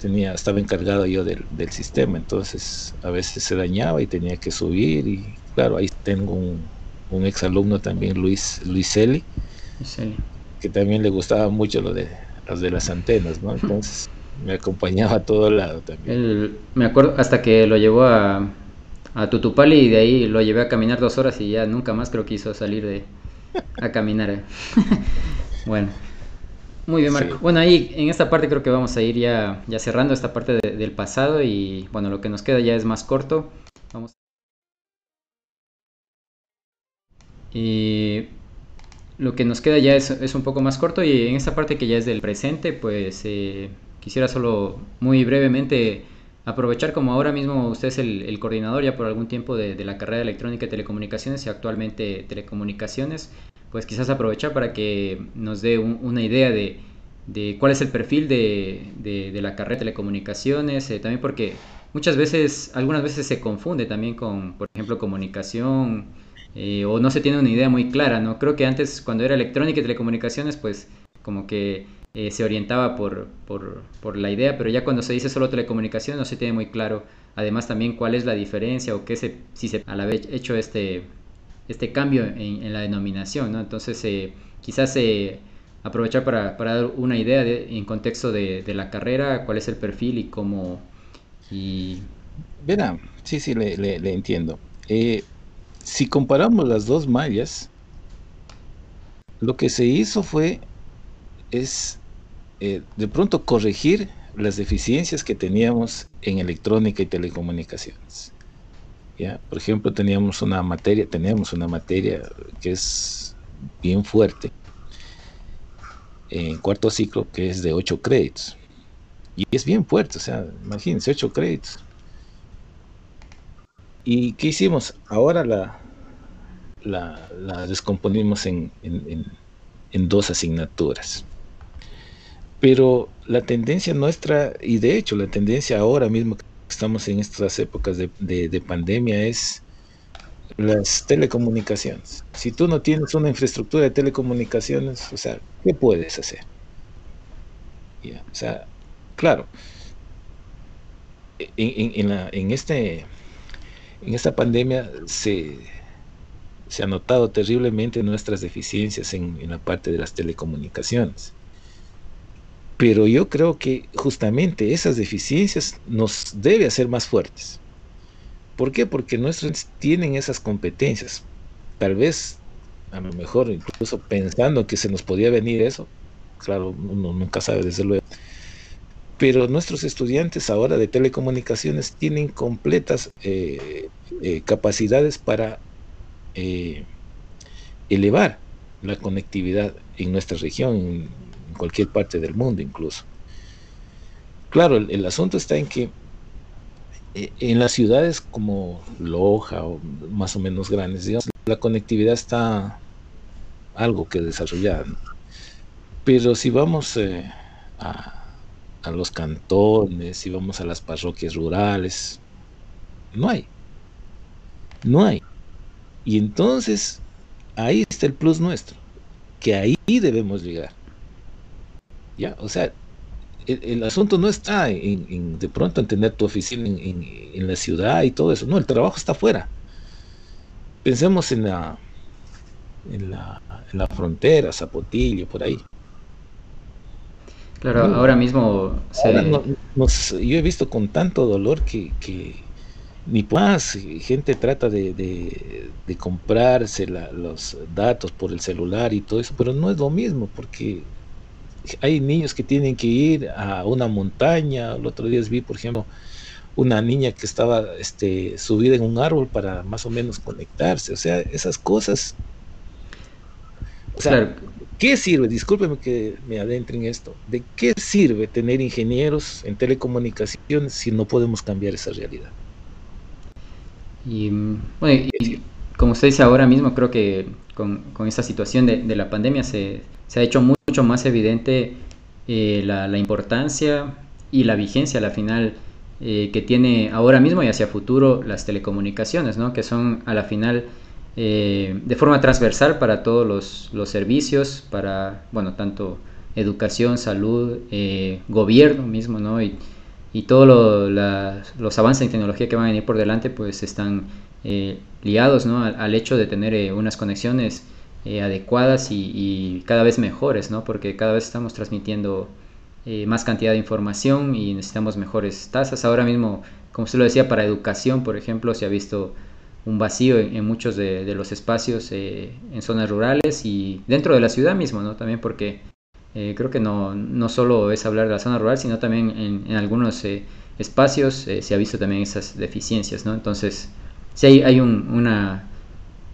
tenía, estaba encargado yo del, del, sistema, entonces a veces se dañaba y tenía que subir y claro, ahí tengo un, un ex alumno también, Luis, Luis Eli, que también le gustaba mucho lo de las de las antenas, ¿no? Entonces me acompañaba a todo lado también. me acuerdo hasta que lo llevó a, a Tutupali y de ahí lo llevé a caminar dos horas y ya nunca más creo que hizo salir de a caminar. ¿eh? *laughs* bueno. Muy bien, Marco. Bueno, ahí en esta parte creo que vamos a ir ya, ya cerrando esta parte del pasado y bueno, lo que nos queda ya es más corto. Vamos. Y lo que nos queda ya es, es, un poco más corto y en esta parte que ya es del presente, pues eh, quisiera solo muy brevemente aprovechar como ahora mismo usted es el, coordinador ya por algún tiempo de, la carrera electrónica y telecomunicaciones y actualmente telecomunicaciones, pues quizás aprovechar para que nos dé una idea de, de, cuál es el perfil de, de la carrera de telecomunicaciones, eh, también porque muchas veces, algunas veces se confunde también con, por ejemplo, comunicación eh, o no se tiene una idea muy clara, ¿no? Creo que antes cuando era electrónica y telecomunicaciones, pues como que eh, se orientaba por, por, por, la idea, pero ya cuando se dice solo telecomunicaciones no se tiene muy claro, además también cuál es la diferencia o qué se, si se al haber hecho este, este cambio en, la denominación, ¿no? Entonces eh, quizás aprovechar para, para, dar una idea de, en contexto de, la carrera, cuál es el perfil y cómo... Y... Verá, sí, sí, le, entiendo. Si comparamos las dos mallas, lo que se hizo fue es eh, de pronto corregir las deficiencias que teníamos en electrónica y telecomunicaciones. ¿ya? Por ejemplo, teníamos una materia, tenemos una materia que es bien fuerte en cuarto ciclo que es de 8 créditos. Y es bien fuerte, o sea, imagínense, 8 créditos. ¿Y qué hicimos? Ahora la, la, descomponimos en, dos asignaturas. Pero la tendencia nuestra, y de hecho la tendencia ahora mismo que estamos en estas épocas de, pandemia es las telecomunicaciones. Si tú no tienes una infraestructura de telecomunicaciones, o sea, ¿qué puedes hacer? o sea, claro, en, en, este, en esta pandemia se, se ha notado terriblemente nuestras deficiencias en, la parte de las telecomunicaciones. Pero yo creo que justamente esas deficiencias nos debe hacer más fuertes. ¿Por qué? Porque nuestros tienen esas competencias. Tal vez, a lo mejor, incluso pensando que se nos podía venir eso, claro, uno nunca sabe desde luego. Pero nuestros estudiantes ahora de telecomunicaciones tienen completas eh, eh, capacidades para eh, elevar la conectividad en nuestra región, en, cualquier parte del mundo incluso. Claro, el, asunto está en que en las ciudades como Loja o más o menos grandes, digamos, la conectividad está algo que desarrollar. Pero si vamos a, a los cantones, si vamos a las parroquias rurales, no hay. No hay. Y entonces, ahí está el plus nuestro, que ahí debemos llegar. ¿Ya? O sea, el, asunto no está en, de pronto en tener tu oficina en, la ciudad y todo eso. No, el trabajo está afuera. Pensemos en la, en la, en la frontera, Zapotillo, por ahí. Claro, ahora mismo yo he visto con tanto dolor que, que ni más gente trata de, de, comprarse los datos por el celular y todo eso, pero no es lo mismo porque hay niños que tienen que ir a una montaña. El otro día vi, por ejemplo, una niña que estaba este, subida en un árbol para más o menos conectarse. O sea, esas cosas. O sea, ¿qué sirve? Discúlpeme que me adentre en esto. ¿De qué sirve tener ingenieros en telecomunicaciones si no podemos cambiar esa realidad? Y, bueno, como usted dice ahora mismo, creo que con, con esta situación de, de, la pandemia se, se, ha hecho mucho más evidente eh, la, la, importancia y la vigencia, la final, eh, que tiene ahora mismo y hacia futuro las telecomunicaciones, ¿no? que son a la final eh, de forma transversal para todos los, los, servicios, para, bueno, tanto educación, salud, gobierno mismo, ¿no? Y, y todos los avances en tecnología que van a venir por delante pues están eh, liados ¿no? al, hecho de tener eh, unas conexiones eh, adecuadas y, cada vez mejores, ¿no? porque cada vez estamos transmitiendo más cantidad de información y necesitamos mejores tasas. Ahora mismo, como usted lo decía, para educación, por ejemplo, se ha visto un vacío en, muchos de, los espacios en zonas rurales y dentro de la ciudad mismo, ¿no? también porque creo que no, no solo es hablar de la zona rural, sino también en, algunos espacios se ha visto también esas deficiencias, ¿no? Entonces, sí hay, hay un,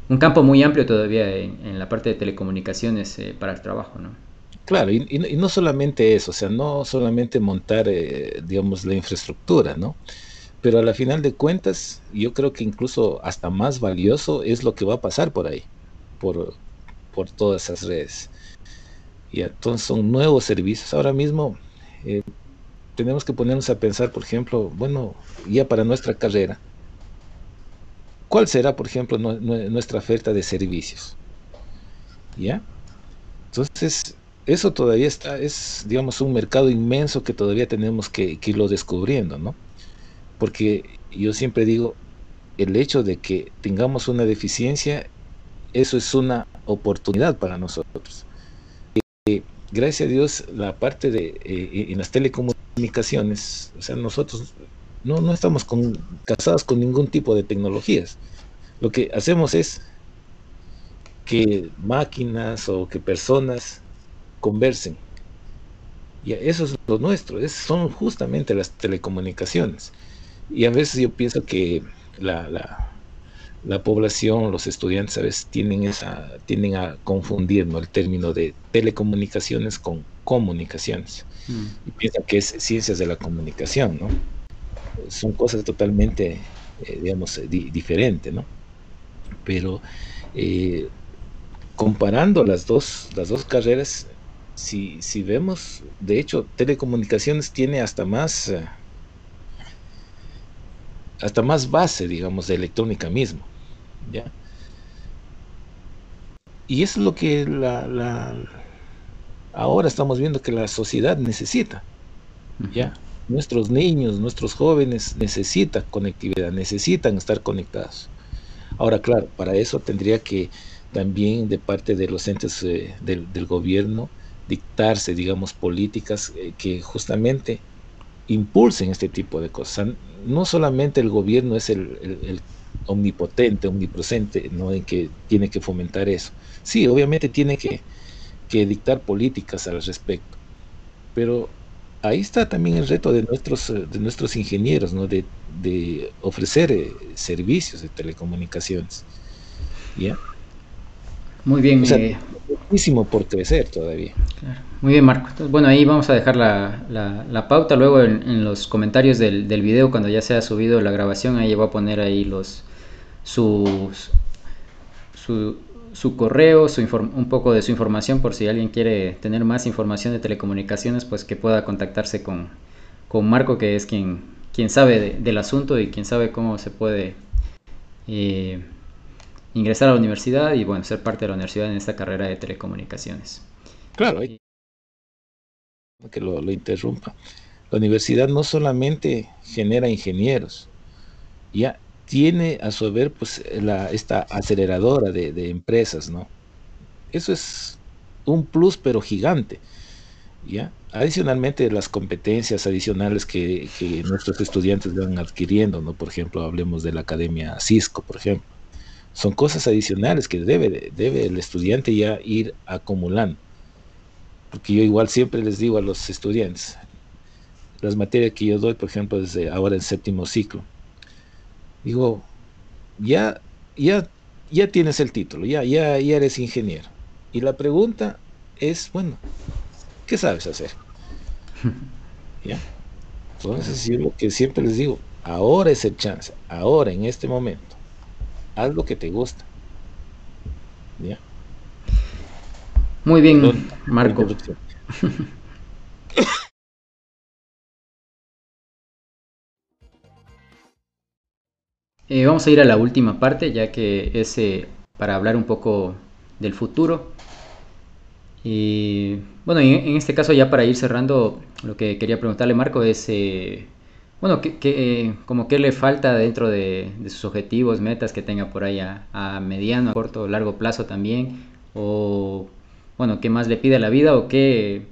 un campo muy amplio todavía en, la parte de telecomunicaciones para el trabajo, ¿no? Claro, y, y, no solamente eso, o sea, no solamente montar, eh, digamos, la infraestructura, ¿no? Pero a la final de cuentas, yo creo que incluso hasta más valioso es lo que va a pasar por ahí, por, por todas esas redes. Y entonces son nuevos servicios. Ahora mismo eh, tenemos que ponernos a pensar, por ejemplo, bueno, ya para nuestra carrera, ¿cuál será, por ejemplo, nuestra oferta de servicios? ¿Ya? Entonces, eso todavía está, es, digamos, un mercado inmenso que todavía tenemos que, irlo descubriendo, ¿no? Porque yo siempre digo, el hecho de que tengamos una deficiencia, eso es una oportunidad para nosotros. Eh, gracias a Dios, la parte de eh, en las telecomunicaciones, o sea, nosotros no, no estamos con, casados con ningún tipo de tecnologías. Lo que hacemos es que máquinas o que personas conversen. Y eso es lo nuestro, es, son justamente las telecomunicaciones. Y a veces yo pienso que la, la, población, los estudiantes a veces tienen, esa, tienden a confundir el término de telecomunicaciones con comunicaciones. Mm. Y piensan que es ciencias de la comunicación, ¿no? Son cosas totalmente, eh, digamos, diferentes, ¿no? Pero eh, comparando las dos, las dos carreras, si, si vemos, de hecho, telecomunicaciones tiene hasta más, eh, hasta más base, digamos, de electrónica mismo, ¿ya? Y eso es lo que la, la, ahora estamos viendo que la sociedad necesita, ¿ya? Nuestros niños, nuestros jóvenes necesitan conectividad, necesitan estar conectados. Ahora, claro, para eso tendría que también de parte de los entes eh, del, del gobierno dictarse, digamos, políticas eh, que justamente impulsen este tipo de cosas. No solamente el gobierno es el, omnipotente, omnipresente, ¿no? en que tiene que fomentar eso. Sí, obviamente tiene que, dictar políticas al respecto, pero ahí está también el reto de nuestros, eh, de nuestros ingenieros, ¿no? de, ofrecer eh, servicios de telecomunicaciones. ¿Ya? Muy bien. Muchísimo por crecer todavía. Muy bien, Marco. bueno, ahí vamos a dejar la, pauta. Luego en, los comentarios del, del, video, cuando ya se ha subido la grabación, ahí voy a poner ahí los sus, su, su correo, su un poco de su información por si alguien quiere tener más información de telecomunicaciones, pues que pueda contactarse con, con Marco, que es quien, quien sabe del asunto y quien sabe cómo se puede eh, ingresar a la universidad y bueno, ser parte de la universidad en esta carrera de telecomunicaciones. Claro, que lo, interrumpa. La universidad no solamente genera ingenieros, ya tiene a su haber pues la, esta aceleradora de, empresas, ¿no? Eso es un plus pero gigante, ¿ya? Adicionalmente las competencias adicionales que, que nuestros estudiantes van adquiriendo, ¿no? Por ejemplo, hablemos de la Academia Cisco, por ejemplo son cosas adicionales que debe, debe el estudiante ya ir acumulando. Porque yo igual siempre les digo a los estudiantes, las materias que yo doy, por ejemplo, desde ahora en séptimo ciclo, digo, ya, ya, ya tienes el título, ya, ya, ya eres ingeniero. Y la pregunta es, bueno, ¿qué sabes hacer? *laughs* ¿Ya? Entonces, yo lo que siempre les digo, ahora es el chance, ahora, en este momento haz lo que te gusta. ¿Ya? Muy bien, Marco. *coughs* Eh, vamos a ir a la última parte, ya que es eh, para hablar un poco del futuro. Y bueno, en, este caso ya para ir cerrando, lo que quería preguntarle Marco es eh, bueno, ¿qué, qué, como qué le falta dentro de, sus objetivos, metas que tenga por ahí a, mediano, a corto, largo plazo también? O, bueno, ¿qué más le pide a la vida o qué,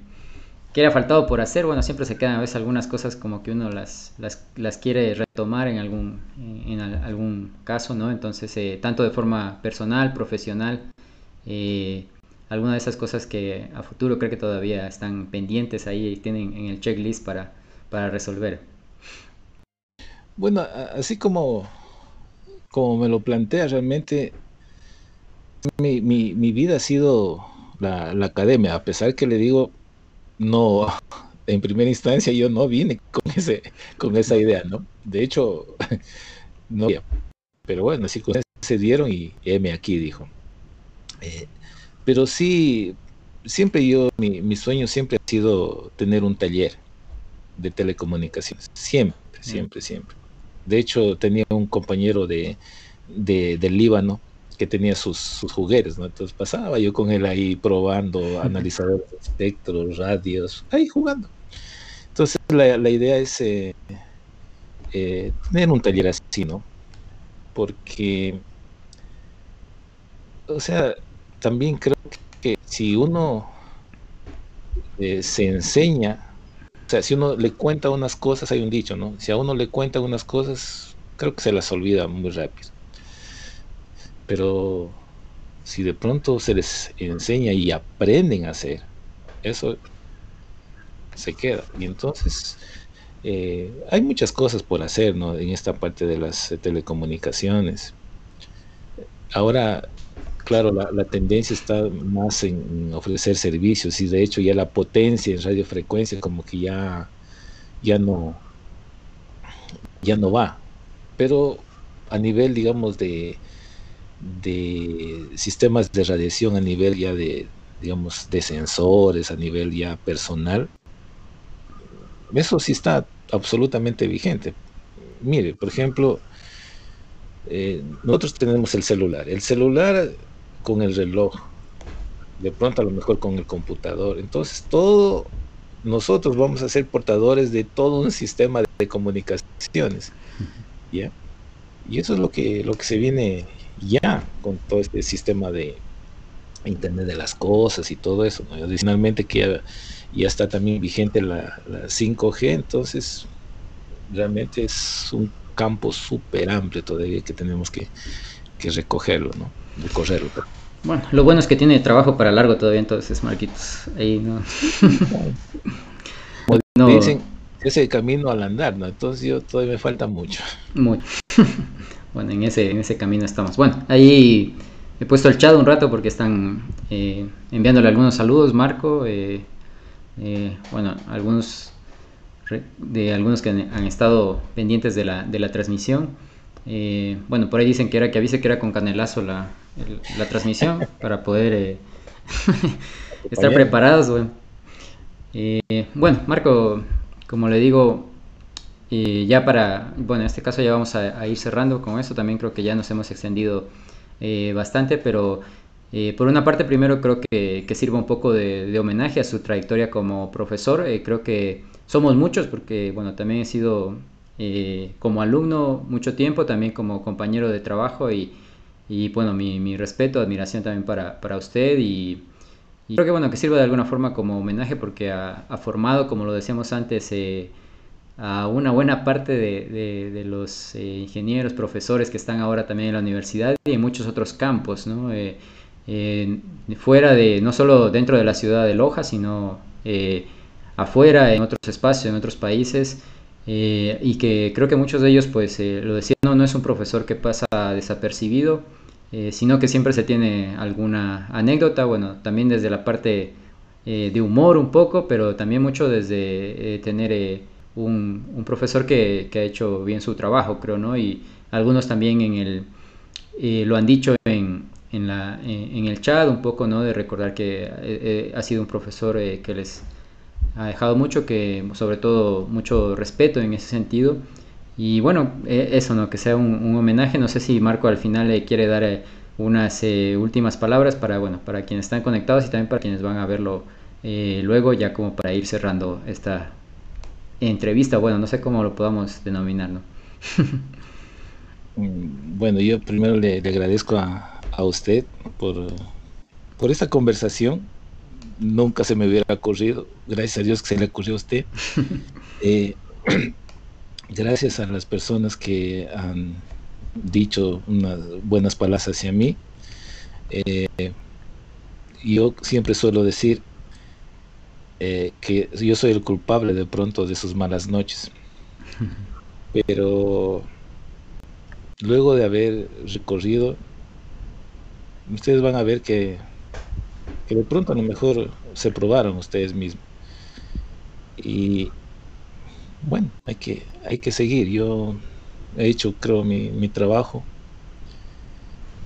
qué le ha faltado por hacer? Bueno, siempre se quedan a veces algunas cosas como que uno las, las, quiere retomar en algún, en algún caso, ¿no? Entonces, eh, tanto de forma personal, profesional, eh, alguna de esas cosas que a futuro creo que todavía están pendientes ahí y tienen en el checklist para, para resolver. Bueno, así como, como me lo plantea, realmente mi, mi, vida ha sido la, la, academia, a pesar que le digo, no, *laughs* en primera instancia yo no vine con, ese, con esa idea, ¿no? De hecho, *laughs* no, pero bueno, así se dieron y M aquí, dijo. Eh, pero sí, siempre yo, mi, mi, sueño siempre ha sido tener un taller de telecomunicaciones, siempre, siempre, siempre. De hecho, tenía un compañero de, de del Líbano que tenía sus, sus, juguetes, ¿no? Entonces pasaba yo con él ahí probando *laughs* analizadores de espectros, radios, ahí jugando. Entonces la, la idea es eh, eh, tener un taller así, ¿no? Porque, o sea, también creo que si uno eh, se enseña, o sea, si uno le cuenta unas cosas, hay un dicho, ¿no? Si a uno le cuenta unas cosas, creo que se las olvida muy rápido. Pero si de pronto se les enseña y aprenden a hacer, eso se queda. Y entonces eh, hay muchas cosas por hacer ¿no? en esta parte de las telecomunicaciones. Ahora, claro, la, tendencia está más en, ofrecer servicios y de hecho ya la potencia en radiofrecuencia como que ya, ya no ya no va. Pero a nivel, digamos, de, de sistemas de radiación, a nivel ya de, digamos, de sensores, a nivel ya personal, eso sí está absolutamente vigente. Mire, por ejemplo, eh, nosotros tenemos el celular. El celular con el reloj, de pronto a lo mejor con el computador. Entonces, todo, nosotros vamos a ser portadores de todo un sistema de comunicaciones. ¿ya? Y eso es lo que, lo que se viene ya con todo este sistema de Internet de las cosas y todo eso. Adicionalmente que ya está también vigente la, 5G, entonces realmente es un campo súper amplio todavía que tenemos que, recogerlo, ¿no? Recorrerlo. Bueno, lo bueno es que tiene trabajo para largo todavía entonces, Marquitos. Ahí no. *laughs* no. Dicen, ese camino al andar, ¿no? Entonces yo todavía me falta mucho. Mucho. *laughs* bueno, en ese, en ese camino estamos. Bueno, ahí he puesto el chat un rato porque están eh, enviándole algunos saludos, Marco. Eh, eh, bueno, algunos de algunos que han, estado pendientes de la, de la transmisión. Eh, bueno, por ahí dicen que era que avise que era con canelazo la, la transmisión *laughs* para poder eh, *laughs* estar preparados. Bueno. bueno, Marco, como le digo, ya para, bueno, en este caso ya vamos a, ir cerrando con esto. También creo que ya nos hemos extendido bastante, pero eh, por una parte, primero creo que, sirva un poco de, homenaje a su trayectoria como profesor. Eh, creo que somos muchos porque, bueno, también he sido eh, como alumno mucho tiempo, también como compañero de trabajo y, bueno, mi, respeto, admiración también para, usted y, creo que, bueno, que sirva de alguna forma como homenaje porque ha, formado, como lo decíamos antes, a una buena parte de, los ingenieros, profesores que están ahora también en la universidad y en muchos otros campos, ¿no? fuera de, no solo dentro de la ciudad de Loja, sino eh, afuera, en otros espacios, en otros países, eh, y que creo que muchos de ellos, pues eh, lo decían, no, no es un profesor que pasa desapercibido, sino que siempre se tiene alguna anécdota, bueno, también desde la parte de humor un poco, pero también mucho desde tener un, un, profesor que, que, ha hecho bien su trabajo, creo, ¿no? Y algunos también en el, lo han dicho en, en, la, en, el chat, un poco ¿no? de recordar que eh, eh, ha sido un profesor eh, que les ha dejado mucho, que sobre todo mucho respeto en ese sentido. Y bueno, eso, ¿no? que sea un, homenaje. No sé si Marco al final le quiere dar unas últimas palabras para, bueno, para quienes están conectados y también para quienes van a verlo luego, ya como para ir cerrando esta entrevista. Bueno, no sé cómo lo podamos denominar, ¿no? *laughs* Bueno, yo primero le agradezco a, a usted por, por esta conversación. Nunca se me hubiera ocurrido, gracias a Dios que se le ocurrió a usted. *laughs* Eh, *clears throat* gracias a las personas que han dicho unas buenas palabras hacia mí. Eh, yo siempre suelo decir eh, que yo soy el culpable de pronto de sus malas noches. *laughs* Pero luego de haber recorrido, ustedes van a ver que, que de pronto a lo mejor se probaron ustedes mismos. Y bueno, hay que, hay que seguir. Yo he hecho, creo, mi, mi trabajo.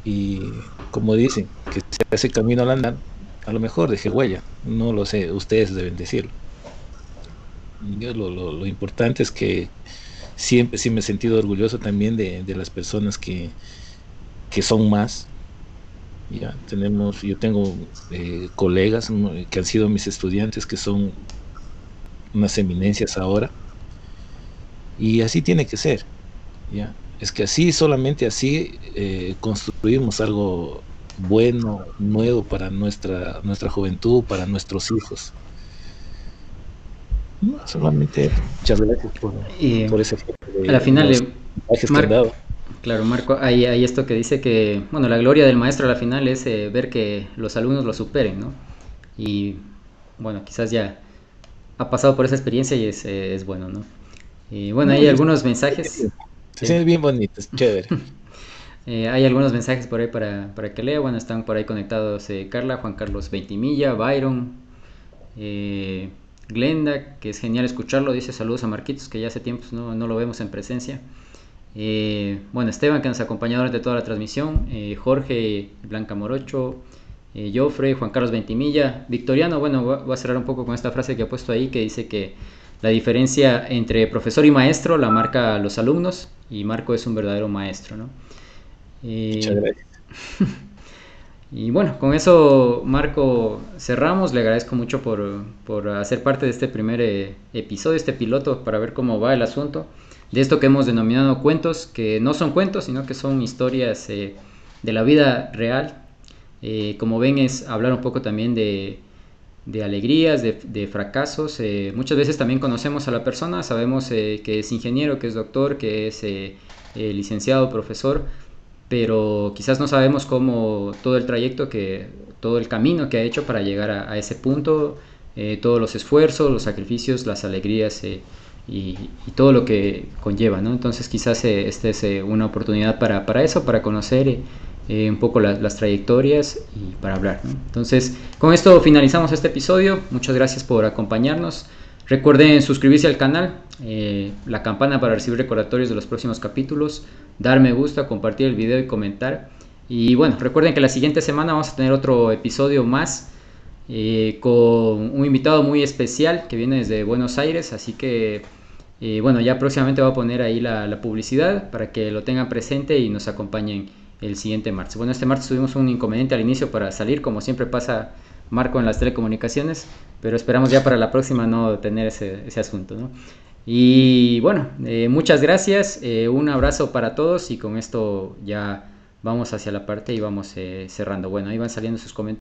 Y como dicen, que se hace camino al andar, a lo mejor deje huella. No lo sé, ustedes deben decirlo. Yo lo, lo, lo importante es que siempre sí me he sentido orgulloso también de, de las personas que, que son más. Ya tenemos, yo tengo eh, colegas que han sido mis estudiantes que son unas eminencias ahora. Y así tiene que ser. ¿ya? Es que así, solamente así, eh, construimos algo bueno, nuevo para nuestra, nuestra juventud, para nuestros hijos. No, solamente muchas gracias por, ese a la final, los eh, Claro, Marco, hay, hay esto que dice que, bueno, la gloria del maestro a la final es eh, ver que los alumnos lo superen, ¿no? Y bueno, quizás ya ha pasado por esa experiencia y es, eh, es bueno, ¿no? Y bueno, hay No, algunos mensajes, siente bien bonito, es chévere. *laughs* eh, hay algunos mensajes por ahí para, para que lea, bueno, están por ahí conectados eh, Carla, Juan Carlos Veintimilla, Byron, eh, Glenda, que es genial escucharlo, dice saludos a Marquitos, que ya hace tiempos no, no lo vemos en presencia. Eh, bueno, Esteban, que nos acompañó durante toda la transmisión, eh, Jorge Blanca Morocho, eh, Joffre, Juan Carlos Ventimilla, Victoriano, bueno, voy a- cerrar un poco con esta frase que ha puesto ahí, que dice que la diferencia entre profesor y maestro la marca los alumnos, y Marco es un verdadero maestro, ¿no? Eh, Muchas gracias. *laughs* y bueno, con eso, Marco, cerramos. Le agradezco mucho por, por hacer parte de este primer eh, episodio, este piloto, para ver cómo va el asunto. De esto que hemos denominado cuentos, que no son cuentos, sino que son historias eh, de la vida real. Eh, como ven, es hablar un poco también de, de alegrías, de, de fracasos. Eh, muchas veces también conocemos a la persona, sabemos eh, que es ingeniero, que es doctor, que es licenciado, profesor, pero quizás no sabemos cómo todo el trayecto, que, todo el camino que ha hecho para llegar a, ese punto, todos los esfuerzos, los sacrificios, las alegrías y, todo lo que conlleva, ¿no? Entonces quizás eh, esta es eh, una oportunidad para, para eso, para conocer eh, eh, un poco la- las trayectorias y para hablar, ¿no? Entonces, con esto finalizamos este episodio. Muchas gracias por acompañarnos. Recuerden suscribirse al canal, la campana para recibir recordatorios de los próximos capítulos, dar me gusta, compartir el video y comentar. Y bueno, recuerden que la siguiente semana vamos a tener otro episodio más con un invitado muy especial que viene desde Buenos Aires, así que eh, bueno, ya próximamente voy a poner ahí la, publicidad para que lo tengan presente y nos acompañen el siguiente martes. Bueno, este martes tuvimos un inconveniente al inicio para salir, como siempre pasa Marco en las telecomunicaciones, pero esperamos ya para la próxima no tener ese, ese asunto, ¿no? Y bueno, eh, muchas gracias, eh, un abrazo para todos y con esto ya vamos hacia la parte y vamos eh, cerrando. Bueno, ahí van saliendo sus comentarios.